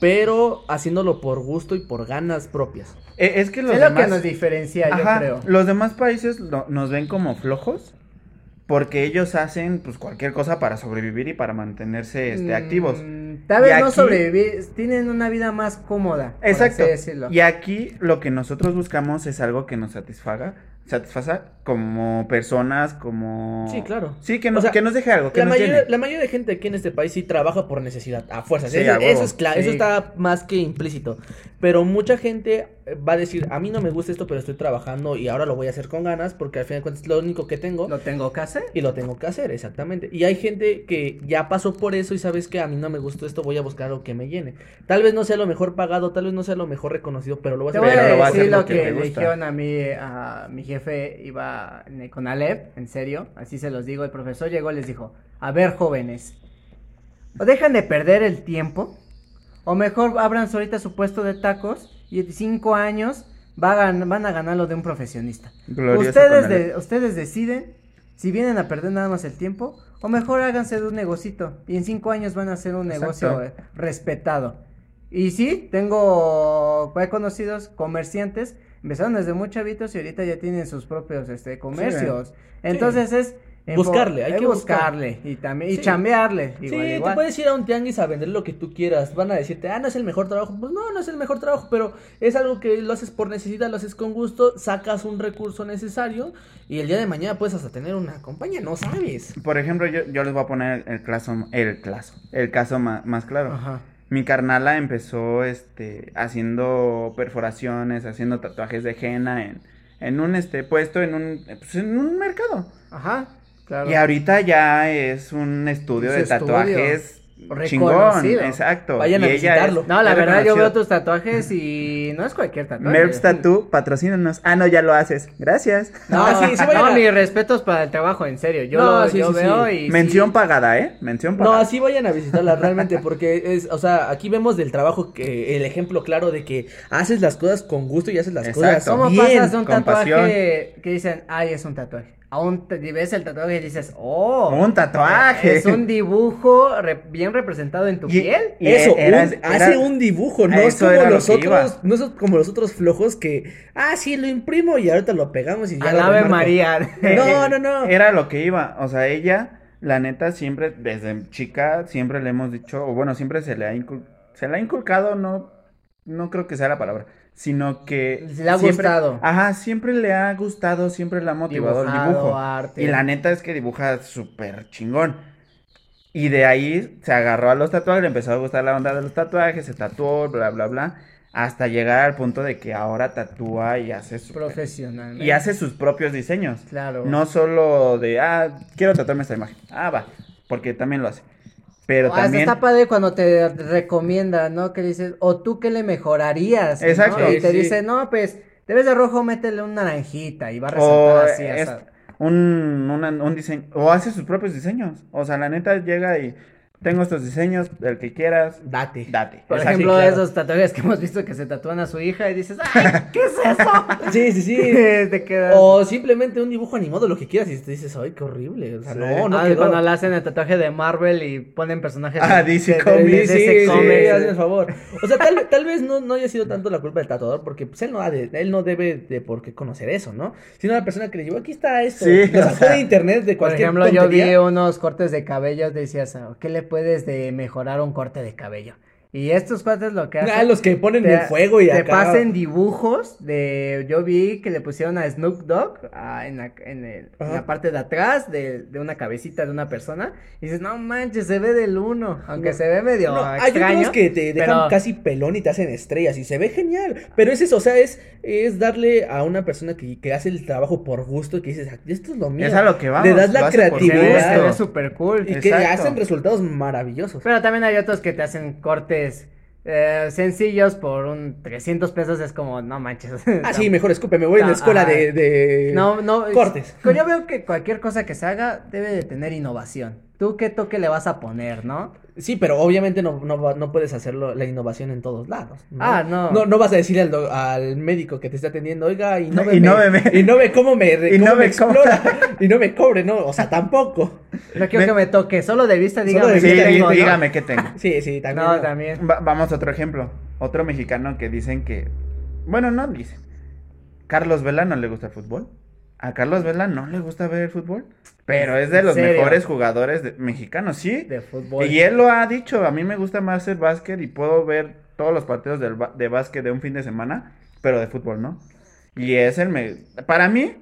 pero haciéndolo por gusto y por ganas propias. Eh, es que los es lo demás... que nos diferencia, yo creo. los demás países lo- nos ven como flojos porque ellos hacen pues cualquier cosa para sobrevivir y para mantenerse este, activos. Mm, Tal vez no sobrevivir, tienen una vida más cómoda. por Exacto. así decirlo. Y aquí lo que nosotros buscamos es algo que nos satisfaga, satisfaza como personas, como Sí, claro. Sí, que nos, O sea, que nos deje algo, que La nos mayoría, llene. la mayoría de gente aquí en este país sí trabaja por necesidad, a fuerzas. Sí, eso, a huevo. eso es claro, eso está más que implícito. Pero mucha gente eh, va a decir, a mí no me gusta esto, pero estoy trabajando y ahora lo voy a hacer con ganas porque al final de cuentas es lo único que tengo. Lo tengo que hacer. Y lo tengo que hacer, exactamente. Y hay gente que ya pasó por eso y sabes que a mí no me gustó esto, voy a buscar algo que me llene. Tal vez no sea lo mejor pagado, tal vez no sea lo mejor reconocido, pero lo vas Te a voy hacer. Pero lo va a decir lo que te le gusta. dijeron a mí, a mi jefe iba en el Conalep, en serio, así se los digo, el profesor llegó y les dijo, a ver jóvenes, o dejan de perder el tiempo, o mejor abran ahorita su puesto de tacos y en cinco años a van a ganar lo de un profesionista. Glorioso Ustedes, Conalep. de- ustedes deciden si vienen a perder nada más el tiempo o mejor háganse de un negocito y en cinco años van a hacer un negocio Exacto. eh, respetado. Y sí, tengo he conocidos comerciantes, empezaron desde muy chavitos y ahorita ya tienen sus propios este comercios. Entonces es Buscarle, hay que buscar. buscarle y también y Sí. chambearle Sí, igual, te puedes ir a un tianguis a vender lo que tú quieras. Van a decirte, ah, no es el mejor trabajo. Pues no, no es el mejor trabajo, pero es algo que lo haces por necesidad, lo haces con gusto, sacas un recurso necesario y el día de mañana puedes hasta tener una compañía, no sabes. Por ejemplo, yo, yo les voy a poner el caso, el caso, el caso ma- más, claro. Ajá. Mi carnala empezó este haciendo perforaciones, haciendo tatuajes de henna en, en un este puesto en un pues, en un mercado. Ajá. Claro. Y ahorita ya es un estudio Es de estudio. tatuajes chingón, exacto. Vayan Y a ella visitarlo. es- No, la verdad yo veo tus tatuajes y no es cualquier tatuaje. Merps Tattoo, patrocínanos. Ah, no, ya lo haces. Gracias. No, sí, sí, vayan no, a- mis respetos para el trabajo, en serio. Yo No, lo sí, yo sí, veo sí. y. Mención sí. pagada, ¿eh? Mención No, pagada. así vayan a visitarla realmente porque es, o sea, aquí vemos del trabajo que el ejemplo claro de que haces las cosas con gusto y haces las Exacto. cosas ¿Cómo bien. pasas de un con tatuaje que dicen, ay, es un tatuaje? A un, te- ves el tatuaje y dices, oh. Un tatuaje. Es un dibujo re- bien representado en tu Y- piel. y Eso, era- un- era- hace un dibujo, no es como lo los otros, no es como los otros flojos que, ah, sí, lo imprimo y ahorita lo pegamos y ya Al Ave. María. No, no, no. Era lo que iba. O sea, ella, la neta, siempre, desde chica, siempre le hemos dicho, o bueno, siempre se le ha, incul- se le ha inculcado, no, no creo que sea la palabra, sino que... Le ha siempre- gustado. Ajá, siempre le ha gustado, siempre le ha motivado el dibujo. arte. Y la neta es que dibuja súper chingón. Y de ahí se agarró a los tatuajes, le empezó a gustar la onda de los tatuajes, se tatuó, bla, bla, bla. Hasta llegar al punto de que ahora tatúa y hace su- Profesionalmente. y hace sus propios diseños. Claro. No solo de, ah, quiero tatuarme esta imagen. Ah, va, porque también lo hace. Pero Ah, también... Está padre cuando te recomienda, ¿no? Que dices, o tú qué le mejorarías. ¿no? Exacto. Y Sí, te sí. dice, no, pues, debes de rojo, métele un naranjita y va a O resaltar así. es así. un, una- un diseño, o hace sus propios diseños. O sea, la neta llega y tengo estos diseños, el que quieras, Date. date. Por ejemplo, claro. esos tatuajes que hemos visto que se tatúan a su hija y dices, ¡ay! ¿Qué es eso? Sí, sí, sí. Te quedas. O simplemente un dibujo animado, lo que quieras, y te dices, ay, qué horrible. O sea, Sí. no, no Ah, quedó. cuando le hacen el tatuaje de Marvel y ponen personajes Ah, DC Comics, Sí, sí, hazme el favor. O sea, tal, tal vez no, no haya sido tanto la culpa del tatuador, porque pues, él, no ha de, él no debe de por qué conocer eso, ¿no? Sino la persona que le dijo, aquí está esto. Sí, lo sacó de internet de Por cualquier ejemplo, yo vi unos cortes de cabello, decías, ah, ¿qué le puedes de mejorar un corte de cabello? Y estos cortes lo que hacen... Ah, los que ponen te, el fuego y te acá. pasen dibujos de... Yo vi que le pusieron a Snoop Dogg ah, en, la, en, el- en Ajá. la parte de atrás de, de una cabecita de una persona. Y dices, no manches, se ve del uno. Aunque No. se ve medio No, hay otros que te dejan pero- casi pelón y te hacen estrellas y se ve genial. Pero es eso, o sea, es, es darle a una persona que, que hace el trabajo por gusto y que dices, "Ah, esto es lo mío. Es a lo que vamos. Le das la creatividad. se ve gusto. súper cool. Y que hacen resultados maravillosos. Pero también hay otros que te hacen eh, sencillos por un 300 pesos. Es como, no manches. Ah, sí, mejor escupe, me voy en la escuela de, de No, no. es- cortes. Yo veo que cualquier cosa que se haga debe de tener innovación. ¿Tú qué toque le vas a poner, no? Sí, pero obviamente no, no, va- no puedes hacerlo la innovación en todos lados. ¿no? Ah, no. No, no vas a decirle al, do- al médico que te está atendiendo, oiga, y no Y no me, me- y no ve cómo me, Y cómo no me me explora, y no me cobre, no, o sea, tampoco. No quiero Me- que me toque. Solo de vista, Solo dígame de qué Sí, vista, tengo, ¿no? dígame qué tengo. Sí, sí, también. No, no. también. Va- vamos a otro ejemplo. Otro mexicano que dicen que. Bueno, no dicen. Carlos Vela no le gusta el fútbol. A Carlos Vela no le gusta ver el fútbol. Pero es de ¿En los serio? mejores jugadores de- mexicanos, sí. De fútbol. Y él lo ha dicho. A mí me gusta más el básquet y puedo ver todos los partidos del de básquet de un fin de semana. Pero de fútbol, ¿no? Y es el. me- Para mí,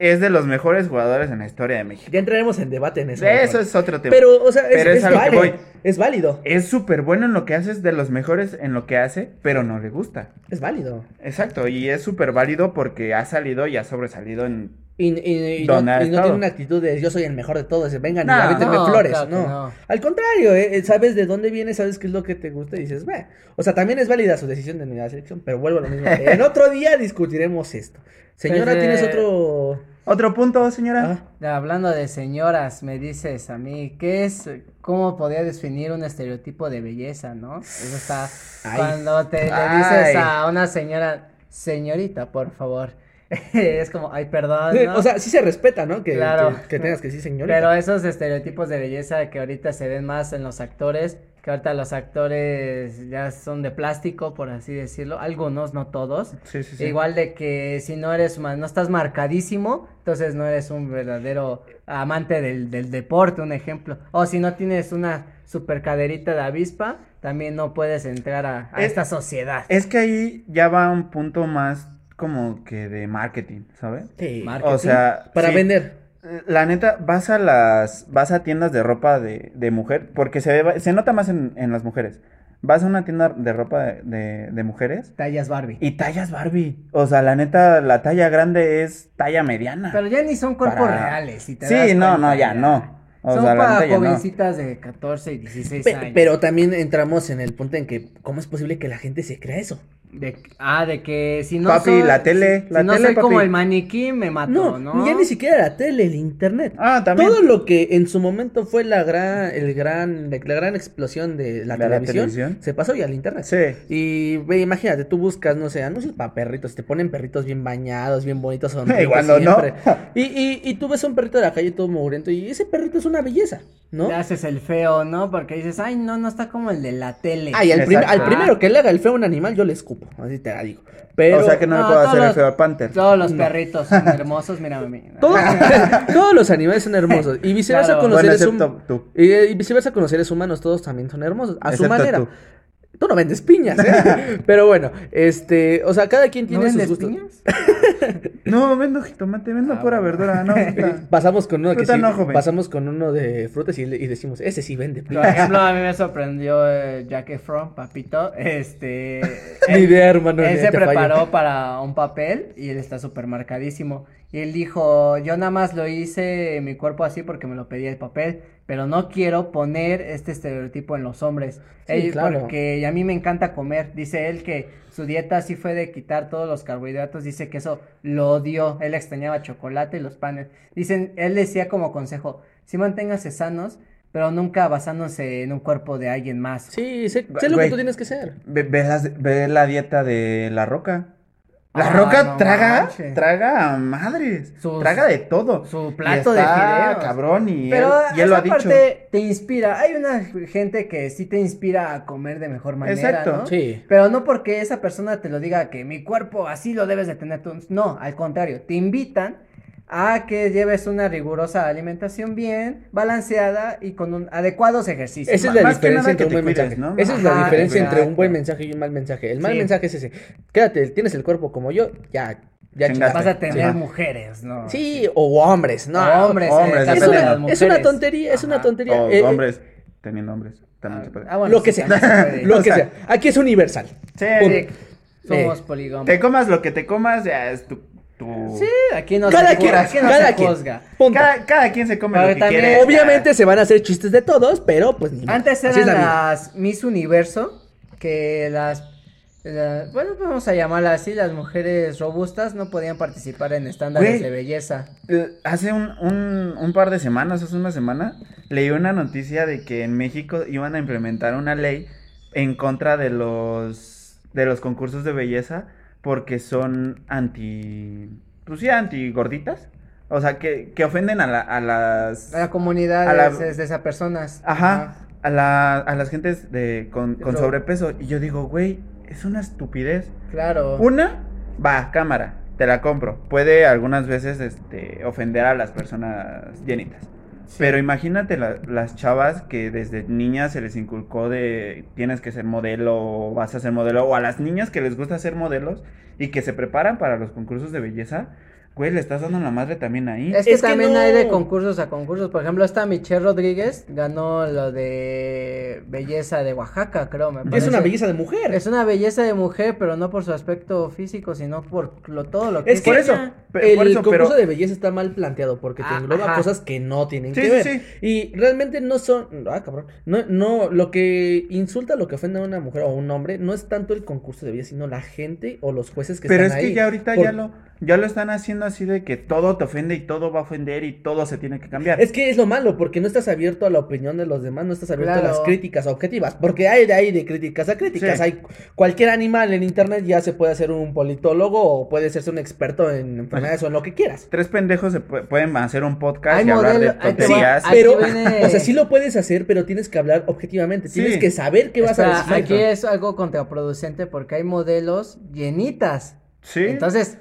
es de los mejores jugadores en la historia de México. Ya entraremos en debate en eso. Eso es otro tema. Pero, o sea, es, Pero es es a lo que válido, voy. es válido, Es súper bueno en lo que hace, es de los mejores en lo que hace, pero no le gusta. es válido. Exacto, y es súper válido porque ha salido y ha sobresalido en... Y, y- y no, tiene una actitud de yo soy el mejor de todos, vengan No, y avéntenme no, flores, claro no. no. Al contrario, eh, eh, sabes de dónde viene, sabes qué es lo que te gusta y dices, ve. O sea, también es válida su decisión de unidad de selección, pero vuelvo a lo mismo. en otro día discutiremos esto. Señora, Pues, eh, ¿tienes otro...? Otro punto, señora. Ah, Hablando de señoras, me dices a mí, ¿qué es, cómo podría definir un estereotipo de belleza, no? Eso está, Ay. cuando te le Ay. dices a una señora, señorita, por favor, es como, ay, perdón, ¿no? O sea, sí se respeta, ¿no? Que, Claro. que, que tengas que decir señorita. Pero esos estereotipos de belleza que ahorita se ven más en los actores, que ahorita los actores ya son de plástico, por así decirlo, algunos, no todos. Sí, sí, sí. Igual de que si no eres, no estás marcadísimo, entonces no eres un verdadero amante del, del deporte, un ejemplo. O si no tienes una super caderita de avispa, también no puedes entrar a, a Es- esta sociedad. Es que ahí ya va un punto más como que de marketing, ¿sabes? Sí. Marketing. O sea... Para sí, vender. La neta, vas a las... Vas a tiendas de ropa de, de mujer, porque se, ve- se nota más en, en las mujeres. Vas a una tienda de ropa de, de- de mujeres Tallas Barbie. y tallas Barbie. O sea, la neta, la talla grande es talla mediana. Pero ya ni son cuerpos Para- reales. Si te Sí, das no, no, ya no. O son sea, para no. jovencitas de 14 y 16 Pe- años. pero también entramos en el punto en que, ¿cómo es posible que la gente se crea eso? De, ah, de que si no Papi, soy, la tele, si, la si no tele, soy como el maniquí, me mato, No, ¿no? ya ni siquiera la tele, el internet. Ah, también. Todo lo que en su momento fue la gran, el gran, la gran explosión de la, televisión, televisión. se pasó ya al internet. Sí. Y ve, imagínate, tú buscas, no sé, anuncios para perritos, te ponen perritos bien bañados, bien bonitos, sonrientes Y cuando no. siempre. Y, y, y tú ves a un perrito de la calle todo mugriento y ese perrito es una belleza, ¿no? Te haces el feo, ¿no? Porque dices, ay, no, no está como el de la tele. Ay, al, prim- al primero que le haga el feo a un animal, yo le escupo, así te la digo. Pero o sea que no, No, le puedo hacer el los- feo al Panther. Todos los perritos son hermosos, mírame a mí. todos, todos los animales son hermosos. Y viceversa Claro. con los Bueno, seres humanos. tú. Y, y viceversa con los seres humanos, todos también son hermosos. A su manera. tú. Tú no vendes piñas, ¿eh? Pero bueno, este, o sea, cada quien ¿No tiene sus vendes gustos. piñas? No, vendo jitomate, vendo Ah, pura verdura, no. Pasamos con uno que sí, no, pasamos con uno de frutas y, decimos, ese sí vende Por piñas. ejemplo, a mí me sorprendió eh, Jack Efron, papito, este... Ni idea, hermano. Él se fallo. preparó para un papel y él está súper marcadísimo. Y él dijo, yo nada más lo hice en mi cuerpo así porque me lo pedía el papel, pero no quiero poner este estereotipo en los hombres. Sí, Él- claro. Porque a mí me encanta comer. Dice él que su dieta así fue de quitar todos los carbohidratos. Dice que eso lo odió. Él extrañaba chocolate y los panes. Dicen, él decía como consejo, si manténgase sanos, pero nunca basándose en un cuerpo de alguien más. Sí, sé, sé lo Güey. que tú tienes que ser. Ve, ve las- ve la dieta de La Roca. La Ah, Roca no traga, traga a madres. Sus- traga de todo. su Y plato de fideos. cabrón y Pero él, y él lo ha dicho. parte te inspira. Hay una gente que sí te inspira a comer de mejor manera, Exacto. ¿no? Sí. Pero no porque esa persona te lo diga que mi cuerpo así lo debes de tener tú. No, al contrario, te invitan a que lleves una rigurosa alimentación bien balanceada y con un adecuados ejercicios. Esa es la más diferencia entre un buen cuides, mensaje. ¿no? Esa es la Ajá, diferencia entre un buen mensaje y un mal mensaje. El mal Sí. mensaje es ese. Quédate, tienes el cuerpo como yo, ya, ya. Vas a tener Sí. mujeres, ¿no? Sí, o hombres, no. O hombres, hombres, eh, Es una, es tontería, es una tontería. O Eh, eh, hombres teniendo hombres. También se puede. Ah, bueno, lo que sí, sea. Lo O que sea, sea. Aquí es universal. Sí, somos polígamos. Te comas lo que te comas, ya es tu. Sí, aquí no Cada se, quien, aquí no cada se quien. juzga. Cada, cada quien se come Pero lo que también- quiere. Obviamente se van a hacer chistes de todos, pero pues ni. Antes eran las Miss Universo, que las, la- bueno, vamos a llamarlas así, las mujeres robustas no podían participar en estándares Güey. de belleza. Eh, Hace un, un, un par de semanas, hace una semana, leí una noticia de que en México iban a implementar una ley en contra de los de los concursos de belleza porque son anti pues sí, anti gorditas. O sea, que, que ofenden a, la- a las A la comunidad A la- de, esas personas. Ajá, a, la, a las gentes de, con, con sobrepeso. Y yo digo, güey, es una estupidez. Claro. Una, va, cámara, te la compro. Puede algunas veces este, ofender a las personas llenitas. Pero imagínate la- las chavas que desde niñas se les inculcó de tienes que ser modelo o vas a ser modelo. O a las niñas que les gusta ser modelos y que se preparan para los concursos de belleza. Güey, le estás dando la madre también ahí. Es que Es que también no. hay de concursos a concursos. Por ejemplo, esta Michelle Rodríguez ganó lo de belleza de Oaxaca, creo. Me Es parece. una belleza de mujer. Es una belleza de mujer, pero no por su aspecto físico, sino por lo, todo lo que Es que Por eso, el por eso, concurso pero- de belleza está mal planteado porque te Ah, engloba ajá. cosas que no tienen Sí, que sí, ver. sí. Y realmente no son. Ah, cabrón. No, no, lo que insulta, lo que ofende a una mujer o a un hombre, no es tanto el concurso de belleza, sino la gente o los jueces que Pero es están que ahí. ya ahorita Por- ya lo ya lo están haciendo así de que todo te ofende y todo va a ofender y todo se tiene que cambiar. Es que es lo malo, porque no estás abierto a la opinión de los demás, no estás abierto a las críticas objetivas, porque hay de ahí de críticas a críticas, Sí. hay cualquier animal en internet ya se puede hacer un politólogo o puede hacerse un experto en enfermedades o en lo que quieras. Tres pendejos se pu- pueden hacer un podcast Hay y hablar de tonterías. Aquí Pero, viene- o sea, sí lo puedes hacer, pero tienes que hablar objetivamente, tienes Sí. que saber qué vas Espera, a decir. aquí es algo contraproducente porque hay modelos llenitas. Sí. Entonces,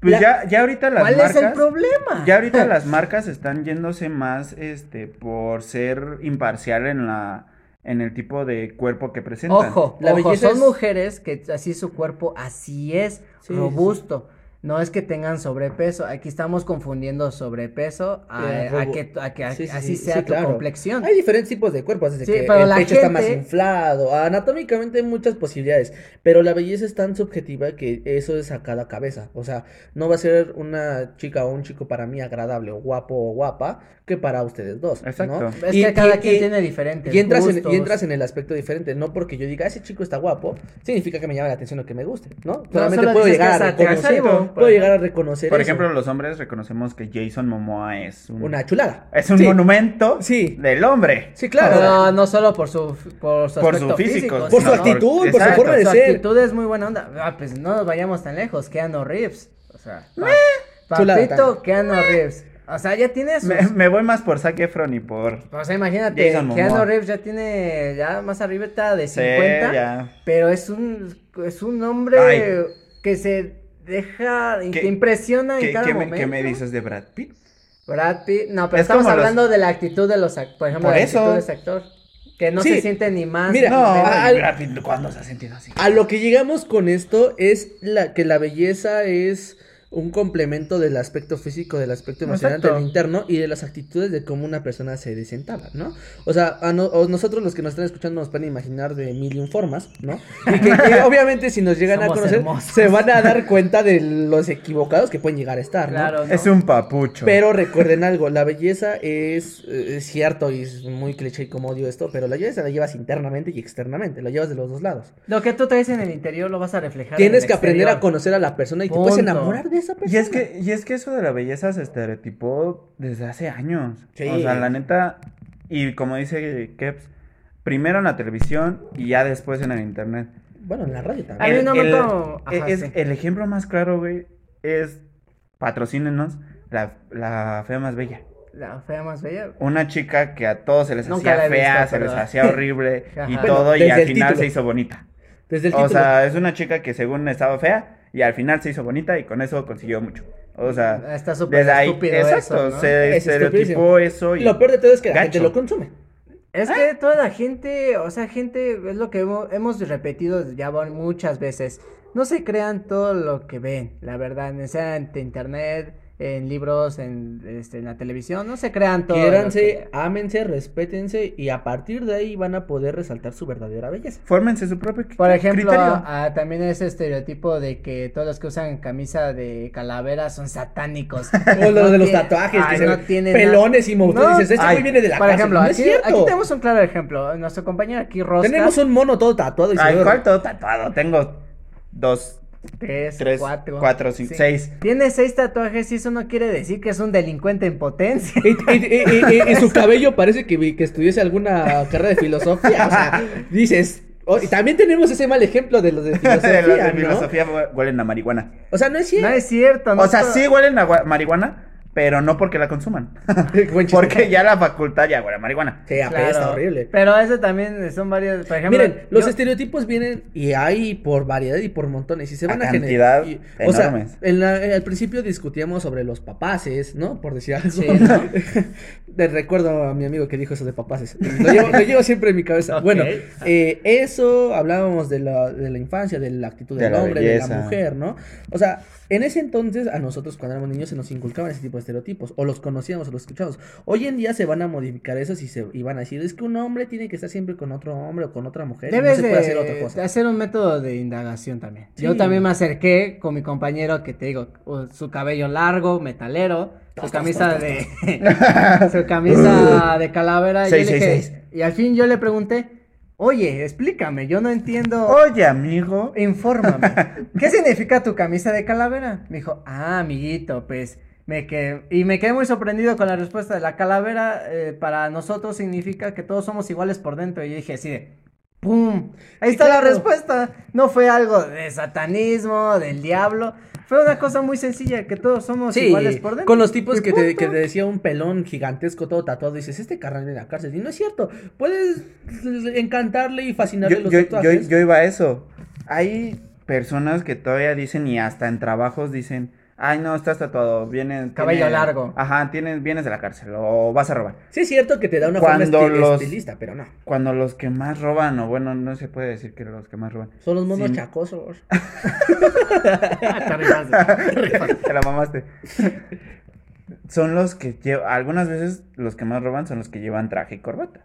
pues la- ya, ya ahorita las ¿cuál marcas. es el problema? Ya ahorita las marcas están yéndose más este por ser imparcial en la en el tipo de cuerpo que presentan. Ojo, La ojo, belleza son es- mujeres que así su cuerpo así es, Sí, robusto. No es que tengan sobrepeso, aquí estamos confundiendo sobrepeso a, Eh, que, a que a- Sí, sí, así sí, sea sí, tu claro. complexión. Hay diferentes tipos de cuerpos, desde Sí, que pero el pecho está más inflado, anatómicamente hay muchas posibilidades, pero la belleza es tan subjetiva que eso es a cada cabeza, o sea, no va a ser una chica o un chico para mí agradable o guapo o guapa que para ustedes dos, Exacto. ¿no? Es que cada quien tiene diferentes y entras, en, gustos. y entras en el aspecto diferente, no porque yo diga, ese chico está guapo, significa que me llama la atención o que me guste, ¿no? Solamente solo puedo llegar a puedo llegar a reconocer Por eso. ejemplo, los hombres reconocemos que Jason Momoa es un, una chulada. es un Sí. monumento Sí. del hombre. Sí, claro. Pero no solo por su, por su, Por su físico, Por su actitud, por su forma de Su ser. actitud es muy buena onda. Ah, pues no nos vayamos tan lejos. Keanu Reeves. O sea, pa- Chulada papito Keanu Reeves. O sea, ya tiene sus... Me, me voy más por Zac Efron y por O sea, imagínate, Keanu. Reeves ya tiene ya más arriba de Sí, 50. ya. Pero es un, es un hombre Ay. que se deja, y ¿Qué- te impresiona en ¿Qué, cada qué me, momento. qué me dices de Brad Pitt? Brad Pitt, no, pero Es estamos los- hablando de la actitud de los, act- por ejemplo, Por de la eso. actitud de ese actor. Que no Sí. se siente ni más. Mira, No, al- Brad Pitt, ¿cuándo se ha sentido así? A lo que llegamos con esto es la que la belleza es un complemento del aspecto físico, del aspecto emocional, Exacto. del interno y de las actitudes de cómo una persona se desentaba, ¿no? O sea, a no- nosotros los que nos están escuchando nos pueden imaginar de mil y un formas, ¿no? Y que, que obviamente si nos llegan a conocer hermosos. se van a dar cuenta de los equivocados que pueden llegar a estar, ¿no? Claro, ¿no? Es un papucho. Pero recuerden algo, la belleza es, eh, es cierto y es muy cliché y como odio esto, pero la belleza la llevas internamente y externamente, la llevas de los dos lados. Lo que tú traes en el interior lo vas a reflejar. Tienes en que aprender a conocer a la persona y te puedes enamorar de esa persona. Y es que, y es que eso de la belleza se estereotipó desde hace años. Sí. O sea, la neta, Y como dice Keps, primero en la televisión y ya después en el internet. Bueno, en la radio también. no el, ajá, es- sí. el ejemplo más claro, güey, es patrocínenos la, la fea más bella. La fea más bella. Una chica que a todos se les Nunca hacía fea, visto, se les hacía horrible y todo, y al final título. se hizo bonita. Desde el O título. sea, es una chica que según estaba fea y al final se hizo bonita y con eso consiguió mucho. O sea, Está súper desde ahí, estúpido exacto, eso, ¿no? se Es estereotipó eso y lo peor de todo es que la gacho. gente lo consume. Es que toda la gente, o sea, gente, es lo que hemos, hemos repetido ya muchas veces. No se crean todo lo que ven, la verdad, sea en internet, en libros, en, este, en la televisión, no se crean todo. Quiéranse, ámense, respétense y a partir de ahí van a poder resaltar su verdadera belleza. fórmense su propio Por ejemplo, criterio. también ese estereotipo de que todos los que usan camisa de calavera son satánicos. O lo No de los tatuajes, que ay, no ven tiene pelones y monstruos. No, dices, este güey viene de la Por ejemplo, no aquí, es cierto. aquí tenemos un claro ejemplo. Nuestro compañero aquí, Rosca. Tenemos un mono todo tatuado y Ay, ve- ¿cuál todo tatuado? Tengo dos, Tres, Tres, cuatro, cuatro, cinco, seis. Tiene seis tatuajes y eso no quiere decir que es un delincuente en potencia. Y, y- y- y- y su cabello parece que, vi- que estudiase alguna carrera de filosofía. O sea, dices. oh, y también tenemos ese mal ejemplo de los de filosofía. Los de ¿no? filosofía huelen a marihuana. O sea, no es No cierto. es cierto. no O sea, to- sí huelen a marihuana, pero no porque la consuman. Porque ya la facultad ya huele a marihuana. Sí, apesta Claro. horrible. Pero eso también son varios. Por ejemplo, Miren, los yo- estereotipos vienen y hay por variedad y por montones y se van a, cantidad generar. y- O sea, enormes. en la- en- al principio discutíamos sobre los papaces, ¿no? Por decir algo. Sí, ¿no? Le recuerdo a mi amigo que dijo eso de papaces. Lo llevo, lo llevo siempre en mi cabeza. Bueno, eh, eso hablábamos de la, de la infancia, de la actitud De del hombre, de la mujer, ¿no? O sea, en ese entonces a nosotros cuando éramos niños se nos inculcaban ese tipo de estereotipos, o los conocíamos o los escuchábamos. Hoy en día se van a modificar esos y se y van a decir, es que un hombre tiene que estar siempre con otro hombre o con otra mujer, y Debes no se de, puede hacer otra de cosa. hacer un método de indagación también. Sí. Yo también me acerqué con mi compañero que te digo, su cabello largo, metalero, su camisa de su camisa de calavera y, yo dije- y al fin yo le pregunté, "Oye, explícame, yo no entiendo." Oye, amigo. Infórmame. ¿Qué significa tu camisa de calavera? Me dijo, ah, amiguito, pues me quedé... Y me quedé muy sorprendido con la respuesta. La calavera eh, para nosotros significa que todos somos iguales por dentro. Y yo dije así de... ¡Pum! Ahí está la respuesta. No fue algo de satanismo, del diablo. Fue una cosa muy sencilla, que todos somos Sí, iguales por dentro. con los tipos que te, que te decía un pelón gigantesco todo tatuado, dices, este carnal viene a la cárcel. Y no es cierto, puedes encantarle y fascinarle Yo, los yo, yo, tatuajes. yo iba a eso. Hay personas que todavía dicen y hasta en trabajos dicen, ay no, estás tatuado, vienes... Cabello largo. Ajá, tienes, vienes de la cárcel o vas a robar. Sí es cierto que te da una Cuando forma esti- los- estilista, pero no. Cuando los que más roban, o bueno, no se puede decir que los que más roban. Son los monos Sí. chacosos. Te rifaste, la mamaste. son los que llevan, algunas veces los que más roban son los que llevan traje y corbata.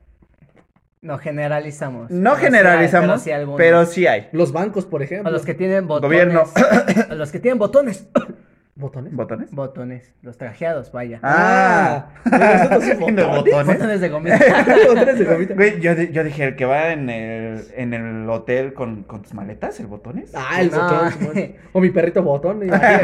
No generalizamos. No Pero sí hay- generalizamos, pero sí algunos. pero sí hay. Los bancos, por ejemplo. O los que tienen botones. Gobierno. O los que tienen botones. ¿Botones? ¿Botones? Botones. Los trajeados, vaya. Ah, nosotros ¿Tiene botones. botones? Botones de gomita. Botones de gomita. Güey, yo, yo dije, el que va en el, en el hotel con, con tus maletas, el botones. Ah, el No. botón. Simón. O mi perrito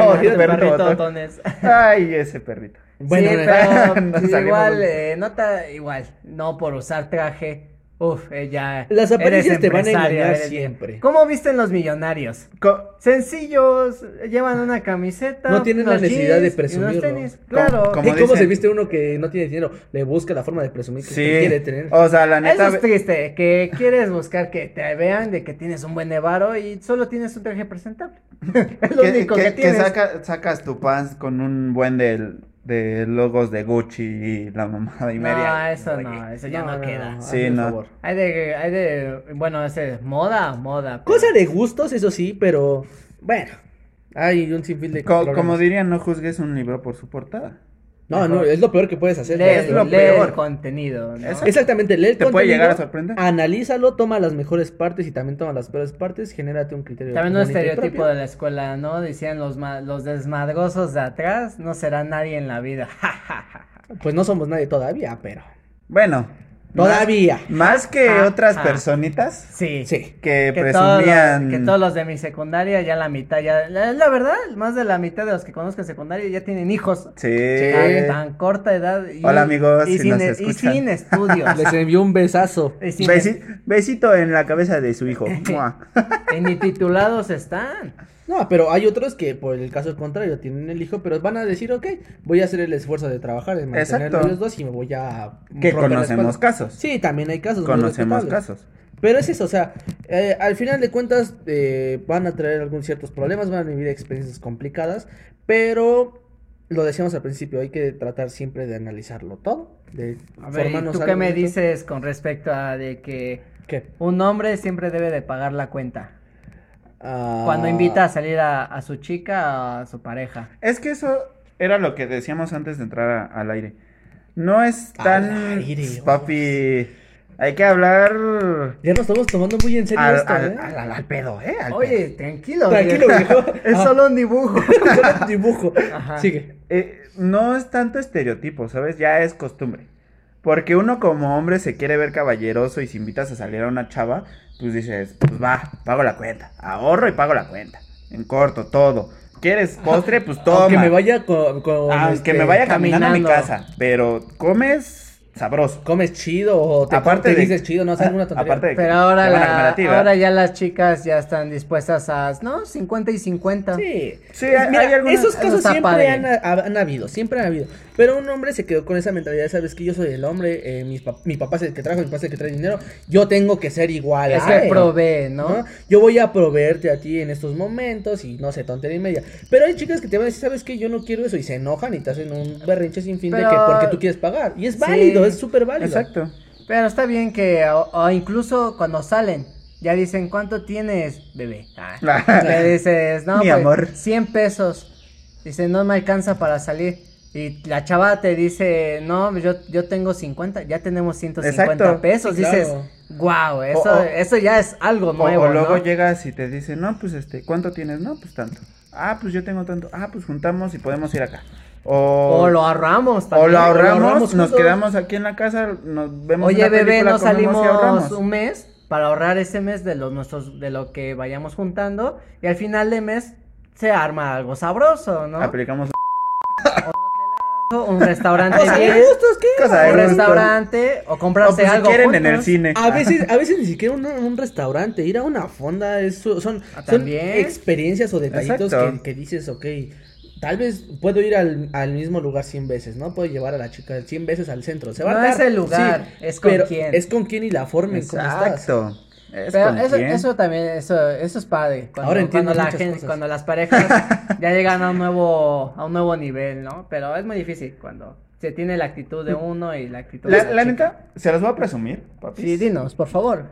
Oh, El el perrito perrito botón. botones. Ay, ese perrito. Bueno, sí, pero salimos igual, eh, nota igual, no por usar traje. Uf, eh, ya. Las apariencias te van a engañar eres- siempre. ¿Cómo visten los millonarios? Co- Sencillos, llevan una camiseta. No tienen la necesidad de tenis. ¿Cómo- Claro. cómo ¿Y cómo se viste uno que no tiene dinero? Le busca la forma de presumir que Sí. que quiere tener. O sea, la Eso neta. es triste, que quieres buscar que te vean de que tienes un buen nevaro y solo tienes un traje presentable. es lo que, único que- que, que tienes. saca- sacas tu pants con un buen de, de logos de Gucci y la mamada y No, media. eso no, eso ya no, queda. Sí, hazme el no. favor. Hay de, hay de, bueno, ese, moda, moda. pero- Cosa de gustos, eso sí, pero bueno. Hay un sinfín de Co- problemas. como dirían, no juzgues un libro por su portada. No, no, es lo peor que puedes hacer. Lee, es lo lee peor. el contenido, Exactamente, lee el ¿Te puede contenido, llegar a sorprender? Analízalo, toma las mejores partes y también toma las peores partes, genérate un criterio. También un estereotipo propio. de la escuela, ¿no? Decían los, los desmadrosos de atrás, no será nadie en la vida. Pues no somos nadie todavía, pero. Bueno, Todavía. Más que Ah, otras ah. personitas Sí. Sí. que, Que todos, los, presumían. que todos los de mi secundaria, ya la mitad, ya, la, la verdad, más de la mitad de los que conozco en secundaria ya tienen hijos. Sí. Tan corta edad. y- Hola, amigos, y si sin, nos y escuchan. sin estudios. Les envió un besazo. y Besi- besito en la cabeza de su hijo. Y ni titulados están. No, pero hay otros que por el caso contrario tienen el hijo, pero van a decir, ok, voy a hacer el esfuerzo de trabajar, de mantener los dos y me voy a... que conocemos casos. Sí, también hay casos. conocemos casos. Pero es eso, o sea, eh, al final de cuentas eh, van a traer algunos ciertos problemas, van a vivir experiencias complicadas, pero lo decíamos al principio, hay que tratar siempre de analizarlo todo, de A ver, ¿y ¿tú qué me dices con respecto a de que ¿Qué? un hombre siempre debe de pagar la cuenta? Ah, Cuando invita a salir a, a su chica o a su pareja. Es que eso era lo que decíamos antes de entrar a- al aire. No es Al tan. aire, papi. Hay que hablar. Ya nos estamos tomando muy en serio Al, esto, al- ¿eh? al- al- al pedo, ¿eh? Al Oye, tranquilo. Tranquilo, viejo. Es Ah. solo un dibujo. Solo dibujo. Ajá. Sigue. Eh, no es tanto estereotipo, ¿sabes? Ya es costumbre. Porque uno como hombre se quiere ver caballeroso y si invitas a salir a una chava, pues dices, pues va, pago la cuenta. Ahorro y pago la cuenta. En corto, todo. ¿Quieres postre? Pues toma. Aunque me vaya con... con, Aunque este, me vaya caminando, a mi caminando. casa. Pero comes sabroso. Comes chido o te, Aparte te de- dices chido, no, o sea, alguna tontería. Aparte de Pero ahora, ahora ya las chicas ya están dispuestas a, ¿no? 50 y 50. Sí, Sí, hay- Mira, hay algunas- esos eso casos siempre han, ha- han habido, siempre han habido. Pero un hombre se quedó con esa mentalidad, sabes que yo soy el hombre, eh, mis pap- mi papá es el que trajo, mi papá es el que trae dinero, yo tengo que ser igual. Es a que provee, ¿no? ¿no? Yo voy a proveerte a ti en estos momentos y no sé, tontería y media. Pero hay chicas que te van a decir, sabes que yo no quiero eso y se enojan y te hacen un berrinche sin fin de que porque tú quieres pagar. Y es Sí. Válido, es súper válido. Exacto. Pero está bien que, o, o incluso cuando salen, ya dicen, ¿cuánto tienes, bebé? Ah, le dices, no, Mi pues, amor. 100 pesos. Dice, no me alcanza para salir. Y la chava te dice, no, yo, yo tengo 50, ya tenemos 150 Exacto. pesos. Sí, Dices, claro. wow, eso, O- o- eso ya es algo nuevo, o luego ¿no? llegas y te dicen, no, pues este, ¿cuánto tienes? No, pues tanto. Ah, pues yo tengo tanto. Ah, pues juntamos y podemos ir acá. O, O lo ahorramos o lo ahorramos, ahorramos nos quedamos aquí en la casa, nos vemos Oye, una bebé, película, no salimos un mes para ahorrar ese mes de los nuestros, de lo que vayamos juntando y al final de mes se arma algo sabroso, ¿no? Aplicamos Un restaurante Cosa de bien, gustos, ¿qué? Cosa de un restaurante o O comprarse pues, si algo quieren en el cine. A veces, a veces ni siquiera un, un restaurante, ir a una fonda, es, son, son Ah, también. experiencias o detallitos que, que dices, ok, tal vez puedo ir al, al mismo lugar 100 veces, ¿no? Puedo llevar a la chica 100 veces al centro. Se va a No tardar, es el lugar, es con pero quién. Es con quién y la forma en cómo estás. Exacto. Es Pero eso, eso también, eso, eso es padre. Cuando, Ahora entiendo cuando la gente, cosas. cuando las parejas ya llegan a un nuevo, a un nuevo nivel, ¿no? Pero es muy difícil cuando se tiene la actitud de uno y la actitud de La, la, neta, se los voy a presumir, papi. Sí, dinos, por favor.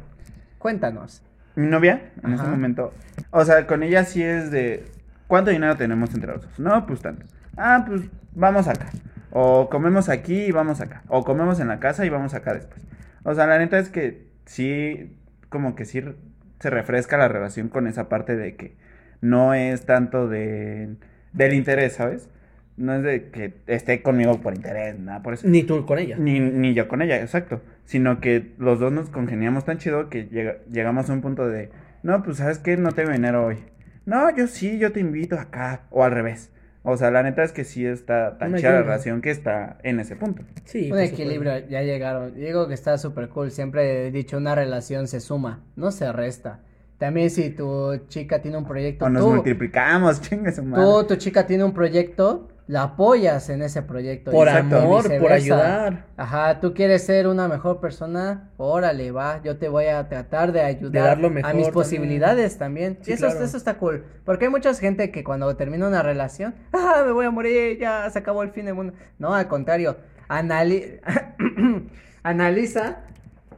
Cuéntanos. Mi novia, en Ajá. ese momento, o sea, con ella sí es de, ¿cuánto dinero tenemos entre los dos? No, pues tanto. Ah, pues vamos acá. O comemos aquí y vamos acá. O comemos en la casa y vamos acá después. O sea, la neta es que sí, como que sí se refresca la relación con esa parte de que no es tanto de, del interés, ¿sabes? No es de que esté conmigo por interés, nada por eso. Ni tú con ella. Ni, ni yo con ella, exacto. Sino que los dos nos congeniamos tan chido que llega- llegamos a un punto de, no, pues sabes qué, no tengo dinero hoy. No, yo sí, yo te invito acá. O al revés. O sea, la neta es que sí está tan chida la relación que está en ese punto. Sí, un supuesto. equilibrio, ya llegaron. Digo que está súper cool. Siempre he dicho, una relación se suma, no se resta. También si tu chica tiene un proyecto, O nos tú, multiplicamos, chingue su madre. tú, tu chica tiene un proyecto, la apoyas en ese proyecto. Por amor, por ayudar. Ajá, tú quieres ser una mejor persona, órale, va, yo te voy a tratar de ayudar De dar lo a mejor mis también. posibilidades también. Sí, y eso, claro. eso está cool, porque hay mucha gente que cuando termina una relación, ah, me voy a morir, ya se acabó el fin del mundo. No, al contrario, anali- analiza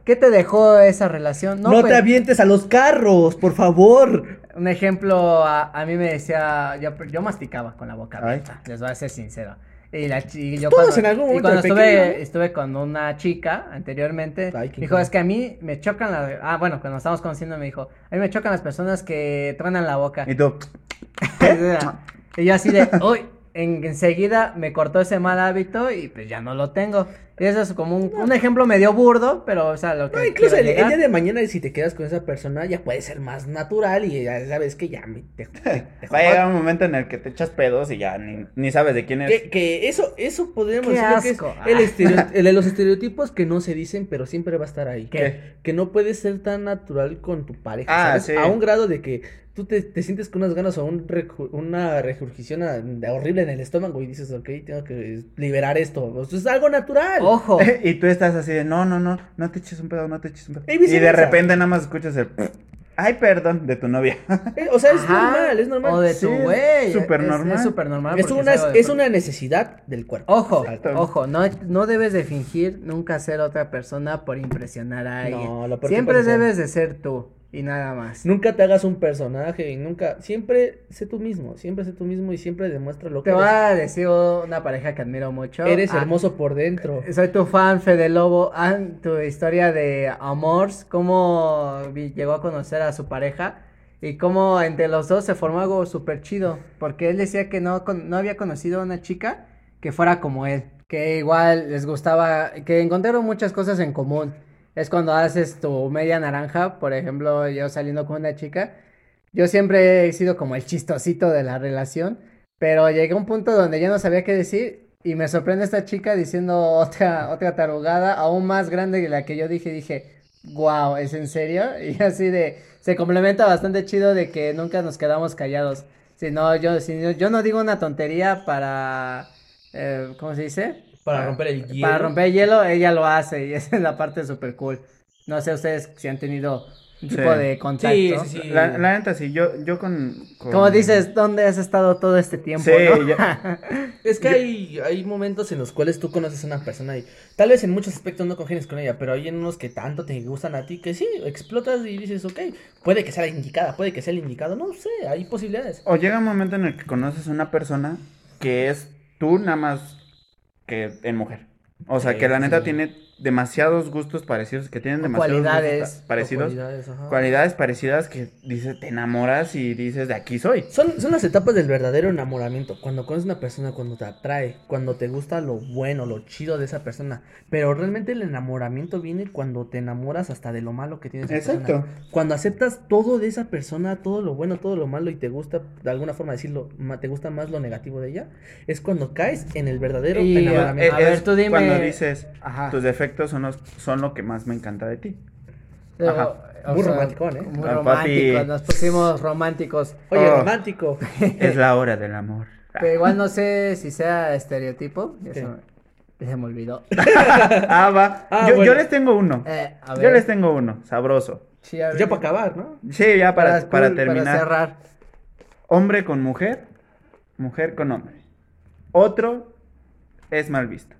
qué te dejó esa relación. No, No, te pues, avientes a los carros, por favor. Un ejemplo, a, a mí me decía, yo, yo masticaba con la boca abierta, les voy a ser sincero. Y, la, y yo Todos cuando, en algún y momento cuando de estuve, estuve con una chica anteriormente, Ay, qué dijo, es que a mí me chocan las... Ah, bueno, cuando estábamos conociendo me dijo, a mí me chocan las personas que truenan la boca. Y tú, y yo así de, uy, en, enseguida me cortó ese mal hábito y pues ya no lo tengo. Eso es como un, un ejemplo medio burdo, pero, o sea, lo que. No, incluso el, día de mañana, si te quedas con esa persona, ya puede ser más natural y ya sabes que ya me, te, te- te Va a llegar un momento en el que te echas pedos y ya ni, ni sabes de quién es. Que, que eso, eso podríamos decir que es el, Ah. estereo- el de los estereotipos que no se dicen, pero siempre va a estar ahí. ¿Qué? Que no puedes ser tan natural con tu pareja, Ah, ¿sabes? sí. A un grado de que tú te, te sientes con unas ganas o un una regurgición a- de- horrible en el estómago y dices, ok, tengo que liberar esto. O sea, es algo natural. Ojo. y tú estás así de, no, no, no, no te eches un pedo, no te eches un pedo. Y Y, de repente nada más escuchas el, ay, perdón, de tu novia. Eh, O sea, es Ajá, normal, es normal. O de Sí, tu es güey. súper es- normal. Es súper normal. es una, es una necesidad del cuerpo. Ojo, Exacto. ojo, no, no debes de fingir nunca ser otra persona por impresionar a alguien. No, lo Siempre debes de ser tú y nada más. Nunca te hagas un personaje y nunca, siempre sé tú mismo, siempre sé tú mismo y siempre demuestra lo que Te eres. a decir una pareja que admiro mucho. Eres Ah, hermoso por dentro. Soy tu fan, Fede Lobo. Ah, tu historia de Amors, cómo llegó a conocer a su pareja y cómo entre los dos se formó algo súper chido. Porque él decía que no, no había conocido a una chica que fuera como él. Que igual les gustaba, que encontraron muchas cosas en común. Es cuando haces tu media naranja, por ejemplo, yo saliendo con una chica. Yo siempre he sido como el chistosito de la relación. Pero llegué a un punto donde ya no sabía qué decir y me sorprende esta chica diciendo otra, otra tarugada aún más grande que la que yo dije. Dije, wow, ¿es en serio? Y así de, se complementa bastante chido de que nunca nos quedamos callados. Si no, yo, si no- yo no digo una tontería para, eh, ¿cómo se dice? Para romper el hielo. Para romper el hielo, ella lo hace y esa es la parte súper cool. No sé ustedes si han tenido un Sí. tipo de contacto. Sí, sí, sí. La, la neta, sí, yo, yo con, con- Como dices, ¿dónde has estado todo este tiempo? Sí, no? yo- Es que hay, hay momentos en los cuales tú conoces a una persona y tal vez en muchos aspectos no congenies con ella, pero hay en unos que tanto te gustan a ti que sí, explotas y dices, ok, puede que sea la indicada, puede que sea el indicado, no sé, hay posibilidades. O llega un momento en el que conoces a una persona que es tú nada más que en mujer. O sea, que la neta tiene demasiados gustos parecidos, que tienen demasiados cualidades, parecidos. Cualidades, ajá. Cualidades parecidas que dices, te enamoras y dices, de aquí soy. Son, son las etapas del verdadero enamoramiento. Cuando conoces a una persona, cuando te atrae, cuando te gusta lo bueno, lo chido de esa persona. Pero realmente el enamoramiento viene cuando te enamoras hasta de lo malo que tiene esa Exacto. persona. Cuando aceptas todo de esa persona, todo lo bueno, todo lo malo y te gusta, de alguna forma decirlo, ma- te gusta más lo negativo de ella, es cuando caes en el verdadero Y, enamoramiento. A ver, Es tú dime- Cuando dices, Ajá. tus defectos son, los, son lo que más me encanta de ti. Pero, Ajá. o Muy sea, romanticón, ¿eh? Muy Ah, románticos, papi. nos pusimos románticos. Oye, Oh. romántico. es la hora del amor. Pero igual no sé si sea estereotipo. Se me olvidó. ah, va. Ah, yo, bueno. yo les tengo uno. Eh, a Yo les tengo uno, sabroso. Sí, a ver. Ya para acabar, ¿no? Sí, ya para, para, cool, terminar. cerrar. Hombre con mujer, mujer con hombre. Otro es mal visto.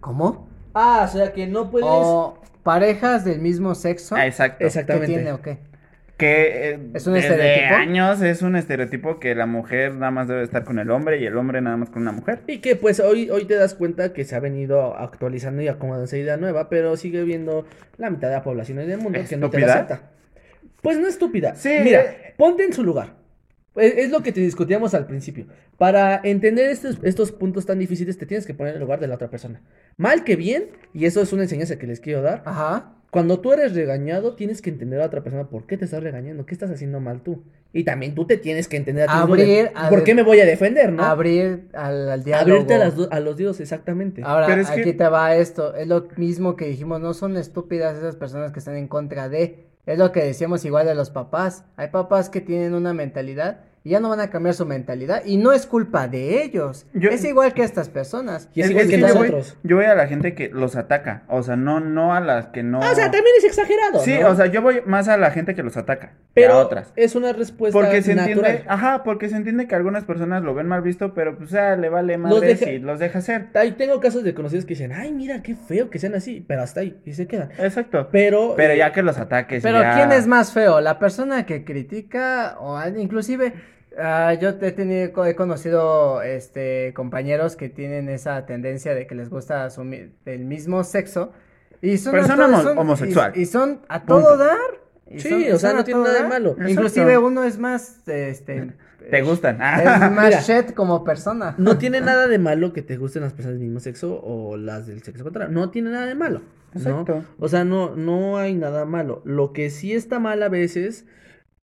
¿Cómo? Ah, o sea que no puedes. O parejas del mismo sexo. Ah, exacto. ¿Qué Exactamente. tiene o qué? Que eh, ¿Es un desde estereotipo? años es un estereotipo que la mujer nada más debe estar con el hombre y el hombre nada más con una mujer. Y que pues hoy, hoy te das cuenta que se ha venido actualizando y acomodando esa idea nueva, pero sigue viendo la mitad de la población del mundo que no te la ¿Estúpida? acepta. Pues no es estúpida. Sí. Mira, ponte en su lugar. Es, es lo que te discutíamos al principio. Para entender estos, estos puntos tan difíciles, te tienes que poner en el lugar de la otra persona. Mal que bien, y eso es una enseñanza que les quiero dar. Ajá. Cuando tú eres regañado, tienes que entender a otra persona por qué te estás regañando, qué estás haciendo mal tú. Y también tú te tienes que entender a ti mismo de Abrir, a por qué me voy a defender, ¿no? Abrir al, al diálogo. Abrirte a, las a los dios, exactamente. Ahora, Pero es aquí que- te va esto. Es lo mismo que dijimos, no son estúpidas esas personas que están en contra de. Es lo que decíamos igual de los papás. Hay papás que tienen una mentalidad y ya no van a cambiar su mentalidad. Y no es culpa de ellos. Yo- es igual que estas personas. Y es igual que yo voy- nosotros. Yo voy a la gente que los ataca. O sea, no, no a las que no. Ah, o sea, también es exagerado. Sí, ¿no? o sea, yo voy más a la gente que los ataca. que pero a otras. es una respuesta Porque se natural. entiende, ajá, porque se entiende que algunas personas lo ven mal visto, pero pues ya le vale deja- y los deja hacer. Ahí tengo casos de conocidos que dicen, ay, mira, qué feo que sean así, pero hasta ahí, y se quedan. Exacto. Pero, Pero eh, ya que los ataques. Pero ya- ¿quién es más feo? ¿La persona que critica o inclusive ah, yo he tenido he conocido este compañeros que tienen esa tendencia de que les gusta asumir el mismo sexo y son Persona todo- son- homosexual. y, y son a todo Punto. dar Y Sí, son- o sea, no a tiene nada de malo. Exacto. Inclusive uno es más, este... ¿Te gustan? Es Ah, más Mira. shit como persona. No tiene nada de malo que te gusten las personas del mismo sexo o las del sexo contrario. No tiene nada de malo. ¿no? Exacto. O sea, no, no hay nada malo. Lo que sí está mal a veces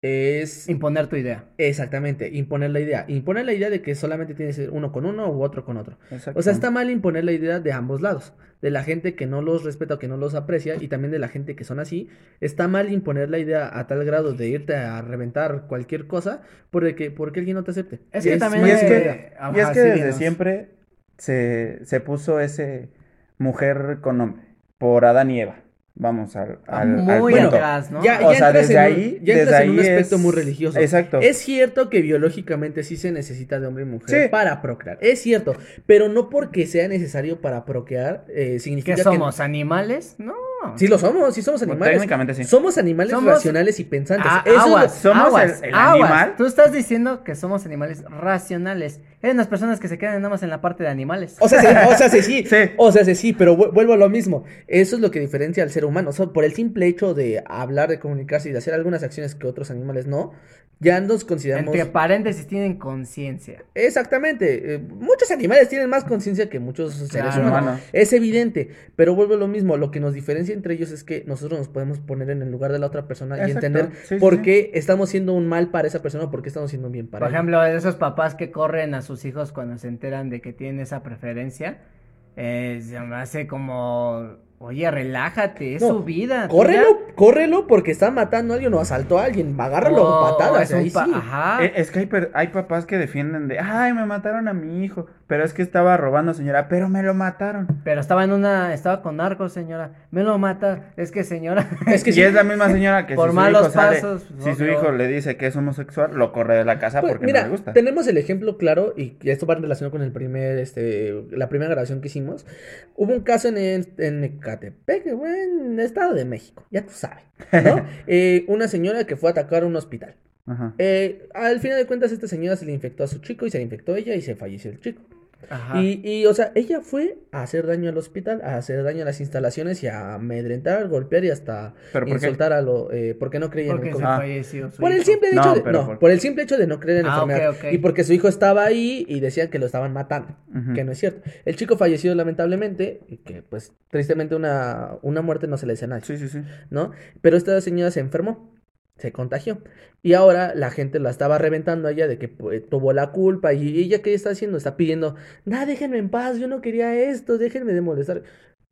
es Imponer tu idea. exactamente imponer la idea. Imponer la idea de que solamente tienes que ser uno con uno u otro con otro. O sea, está mal imponer la idea de ambos lados. De la gente que no los respeta o que no los aprecia y también de la gente que son así. Está mal imponer la idea a tal grado de irte a reventar cualquier cosa porque, porque alguien no te acepte. Es que también Y es que, ajá, y es que sí, desde siempre se, se puso ese mujer con hombre por Adán y Eva. Vamos al, al, al Muy punto. atrás, ¿no? Ya, O ya sea, entras desde en un- ahí- ya entras desde en un ahí aspecto es- muy religioso. Exacto. Es cierto que biológicamente sí se necesita de hombre y mujer Sí. para procrear. Es cierto, pero no porque sea necesario para procrear eh, significa ¿Qué que somos? ¿Animales? No. Sí lo somos, sí somos Bueno, animales. técnicamente sí. Somos animales Somos- racionales y pensantes. Ah, Eso es lo- aguas, somos aguas, el- el aguas. animal. Tú estás diciendo que somos animales racionales. Hay unas personas que se quedan nada más en la parte de animales. O sea, sí, o sea, sí, sí, Sí. o sea, sí, sí, pero vu- vuelvo a lo mismo. Eso es lo que diferencia al ser humano. O sea, por el simple hecho de hablar, de comunicarse y de hacer algunas acciones que otros animales no, ya nos consideramos... Entre paréntesis tienen conciencia. Exactamente. eh, muchos animales tienen más conciencia que muchos seres Claro. humanos. Humano. Es evidente, pero vuelvo a lo mismo. Lo que nos diferencia entre ellos es que nosotros nos podemos poner en el lugar de la otra persona y entender sí, por sí. qué estamos siendo un mal para esa persona o por qué estamos siendo un bien para Por ella. ejemplo, esos papás que corren a sus hijos cuando se enteran de que tienen esa preferencia, eh, se me hace como, oye, relájate, es No, su vida. Córrelo, córrelo porque está matando a alguien o asaltó a alguien. Agárralo o- a patadas. es pa- sí. Ajá. Eh, Es que hay, per- hay papás que defienden de, ay, me mataron a mi hijo, pero es que estaba robando, señora, pero me lo mataron. Pero estaba en una, estaba con narcos, señora. Me lo mata. Es que señora. Es que y sí. es la misma señora que Por si su malos sale, pasos, si su no, hijo no. le dice que es homosexual, lo corre de la casa Pues, porque mira, no le gusta. tenemos el ejemplo claro y esto va en relación con el primer, este, la primera grabación que hicimos. Hubo un caso en, el- en Ecatepec, en el Estado de México, ya tú sabes, ¿no? Eh, una señora que fue a atacar un hospital. Ajá. Eh, al final de cuentas, esta señora se le infectó a su chico y se le infectó ella y se falleció el chico. Ajá. Y, y, o sea, ella fue a hacer daño al hospital, a hacer daño a las instalaciones y a amedrentar, golpear y hasta insultar a lo, eh, porque no creía en el COVID. Falleció Por el simple hecho de, no, por- por el simple hecho de no creer en la Ah, enfermedad y porque su hijo estaba ahí y decían que lo estaban matando, que no es cierto. El chico falleció lamentablemente y que pues tristemente una, una muerte no se le dice a nadie, Sí, sí, sí. ¿no? Pero esta señora se enfermó, se contagió y ahora la gente la estaba reventando a ella de que pues, tuvo la culpa y ella qué está haciendo, está pidiendo, "Nah, déjenme en paz, yo no quería esto, déjenme de molestar."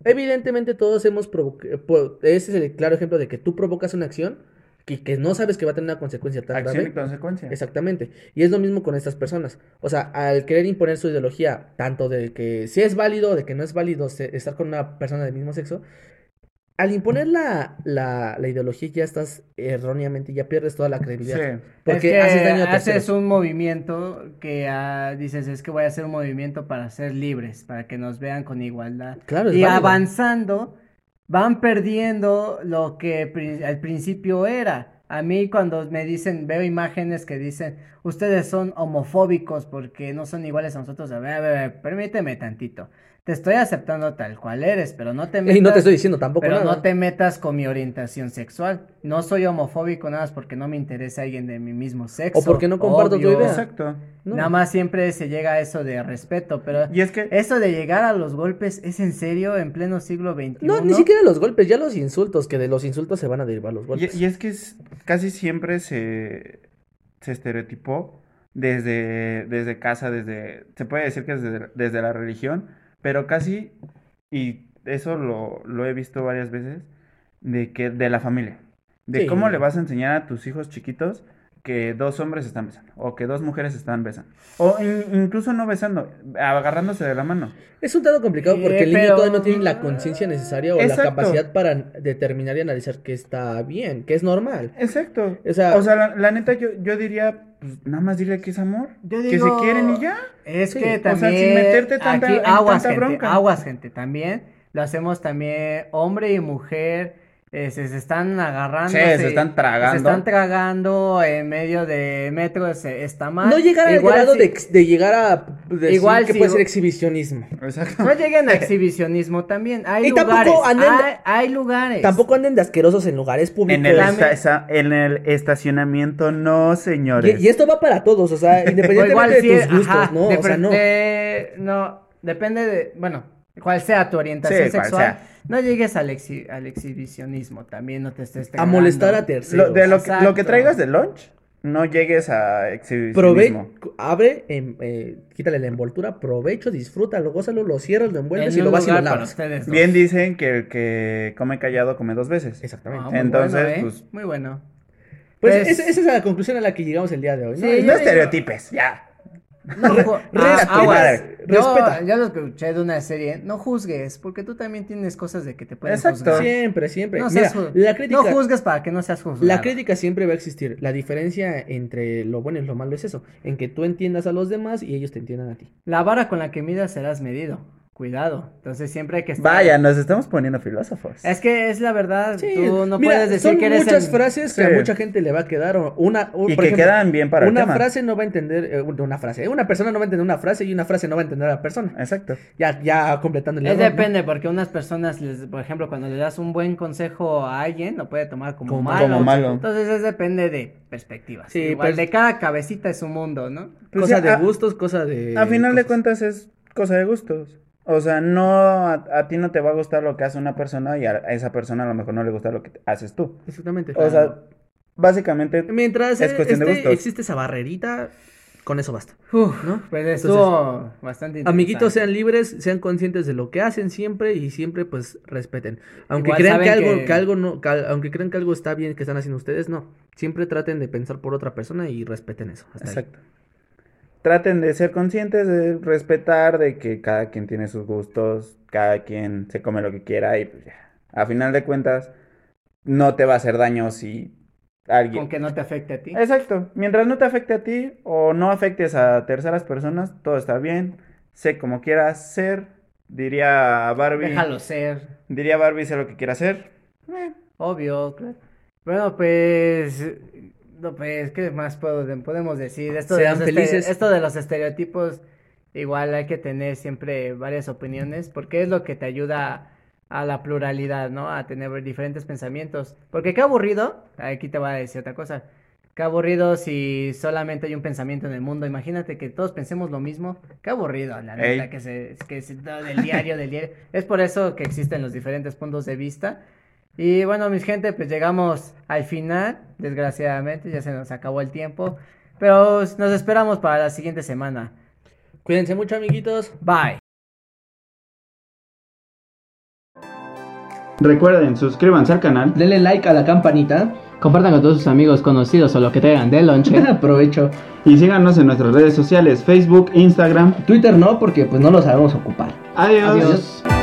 Evidentemente todos hemos provocado, ese es el claro ejemplo de que tú provocas una acción que, que no sabes que va a tener una consecuencia tan Acción y grave. consecuencia. Exactamente. Y es lo mismo con estas personas. O sea, al querer imponer su ideología, tanto de que si es válido o de que no es válido estar con una persona del mismo sexo, al imponer la, la, la ideología ya estás erróneamente, ya pierdes toda la credibilidad. Sí. Porque es que haces daño a haces terceros. un movimiento que ah, dices, es que voy a hacer un movimiento para ser libres, para que nos vean con igualdad. Claro, y avanzando, van perdiendo lo que al principio era. A mí cuando me dicen, veo imágenes que dicen, ustedes son homofóbicos porque no son iguales a nosotros. A ver, a ver, a ver, permíteme tantito. Te estoy aceptando tal cual eres, pero no te metas... Y no te estoy diciendo tampoco Pero nada. no te metas con mi orientación sexual. No soy homofóbico nada más porque no me interesa alguien de mi mismo sexo. O porque no comparto tu idea. Exacto. No. Nada más siempre se llega a eso de respeto, pero Y es que eso de llegar a los golpes es en serio en pleno siglo XXI. No, ni siquiera los golpes, ya los insultos, que de los insultos se van a derivar los golpes. Y, y es que es- casi siempre se, se estereotipó desde, desde casa, desde, se puede decir que desde, desde la religión, pero casi, y eso lo, lo he visto varias veces, de que de la familia. De Sí. cómo le vas a enseñar a tus hijos chiquitos que dos hombres están besando, o que dos mujeres están besando, o in- incluso no besando, agarrándose de la mano. Es un tanto complicado porque el niño pero- todavía no tiene la conciencia necesaria o Exacto. la capacidad para determinar y analizar que está bien, que es normal. Exacto. O sea- la, la neta yo, yo diría, pues nada más dile que es amor, Yo que se quieren y ya. Es Sí, que o sea, también sin meterte tanta- aquí en aguas tanta gente, bronca. aguas gente, también lo hacemos también hombre y mujer eh, se, se están agarrando. Sí, se están tragando. Se están tragando en medio de metro, se- está mal. No llegar al Igual grado si- de, llegar a decir Igual que si- puede ser exhibicionismo. Exacto. No lleguen a exhibicionismo también. Hay Y tampoco lugares. anden- hay, hay lugares. Tampoco anden de asquerosos en lugares públicos. En el, También- esta- esa- en el estacionamiento, no, señores. y esto va para todos, o sea, O independientemente igual de sí, tus gustos, ajá, ¿no? de O sea, no. de- no, depende de, bueno, cuál sea tu orientación Sí, cual sexual. sea. No llegues al, exhi- al exhibicionismo, también no te estés A molestar a terceros. Lo, de lo, que, lo que traigas de lunch, no llegues a Prove exhibicionismo. abre, em, eh, quítale la envoltura, provecho, disfrútalo, gózalo, lo cierras, lo envuelves En y lo vas y lo lavas. Bien dicen que el que come callado come dos veces. Exactamente. Ah, muy Entonces, bueno, ¿eh? pues- Muy bueno. Pues, Pues- esa, esa es la conclusión a la que llegamos el día de hoy, ¿no? Sí, No estereotipes, ya. No, ah, aguas. Yo-. Yo lo escuché de una serie. No juzgues, porque tú también tienes cosas de que te pueden Exacto. juzgar. Siempre, siempre. No, Mira, la crítica, no juzgues para que no seas juzgado. la crítica siempre va a existir. La diferencia entre lo bueno y lo malo es eso, en que tú entiendas a los demás y ellos te entiendan a ti. La vara con la que midas serás medido. Cuidado. Entonces siempre hay que estar. Vaya, nos estamos poniendo filósofos. Es que es la verdad. Sí, tú no mira, puedes decir son que eres muchas el- frases que Sí. a mucha gente le va a quedar o una o, y por que ejemplo, quedan bien para el una tema. frase no va a entender eh, una frase, una persona no va a entender una frase y una frase no va a entender a la persona. Exacto. Ya ya completando el Es error, ¿no? depende, porque unas personas, les, por ejemplo, cuando le das un buen consejo a alguien, lo puede tomar como, Como malo. como malo. Entonces, es depende de perspectivas. Sí, Igual pues- de cada cabecita es un mundo, ¿no? Pues cosa sí, de a- gustos, cosa de A final de cuentas es cosa de gustos. O sea, no, a, a ti no te va a gustar lo que hace una persona y a, a esa persona a lo mejor no le gusta lo que haces tú. Exactamente. O sea, básicamente mientras es eh, cuestión de esté- gustos. existe esa barrerita, con eso basta. Uf, ¿No? Pues estuvo bastante interesante. Amiguitos, sean libres, sean conscientes de lo que hacen siempre y siempre pues respeten. Aunque Igual crean que algo, que- que... algo no, que aunque crean que algo está bien que están haciendo ustedes, no. Siempre traten de pensar por otra persona y respeten eso. hasta ahí. Traten de ser conscientes, de respetar, de que cada quien tiene sus gustos, cada quien se come lo que quiera y pues ya. A final de cuentas, no te va a hacer daño si alguien... Con que no te afecte a ti. Exacto. Mientras no te afecte a ti o no afectes a terceras personas, todo está bien. Sé como quieras ser. Diría Barbie. Déjalo ser. Diría Barbie, sé lo que quiera hacer. Eh, Obvio, claro. Bueno, pues. No, pues, ¿qué más puedo, podemos decir? Esto de, Sean felices. esto de los estereotipos, igual hay que tener siempre varias opiniones, porque es lo que te ayuda a la pluralidad, ¿no? A tener diferentes pensamientos. Porque qué aburrido, aquí te voy a decir otra cosa. Qué aburrido si solamente hay un pensamiento en el mundo. Imagínate que todos pensemos lo mismo. Qué aburrido, la neta, que se, que se del diario, del diario. Es por eso que existen los diferentes puntos de vista. Y bueno, mis gente, pues llegamos al final. Desgraciadamente, ya se nos acabó el tiempo. Pero nos esperamos para la siguiente semana. Cuídense mucho, amiguitos. Bye. Recuerden, suscríbanse al canal. Denle like a la campanita. Compartan con todos sus amigos conocidos o lo que traigan de lonche. Aprovecho. Y síganos en nuestras redes sociales, Facebook, Instagram. Twitter no, porque pues no lo sabemos ocupar. Adiós. Adiós.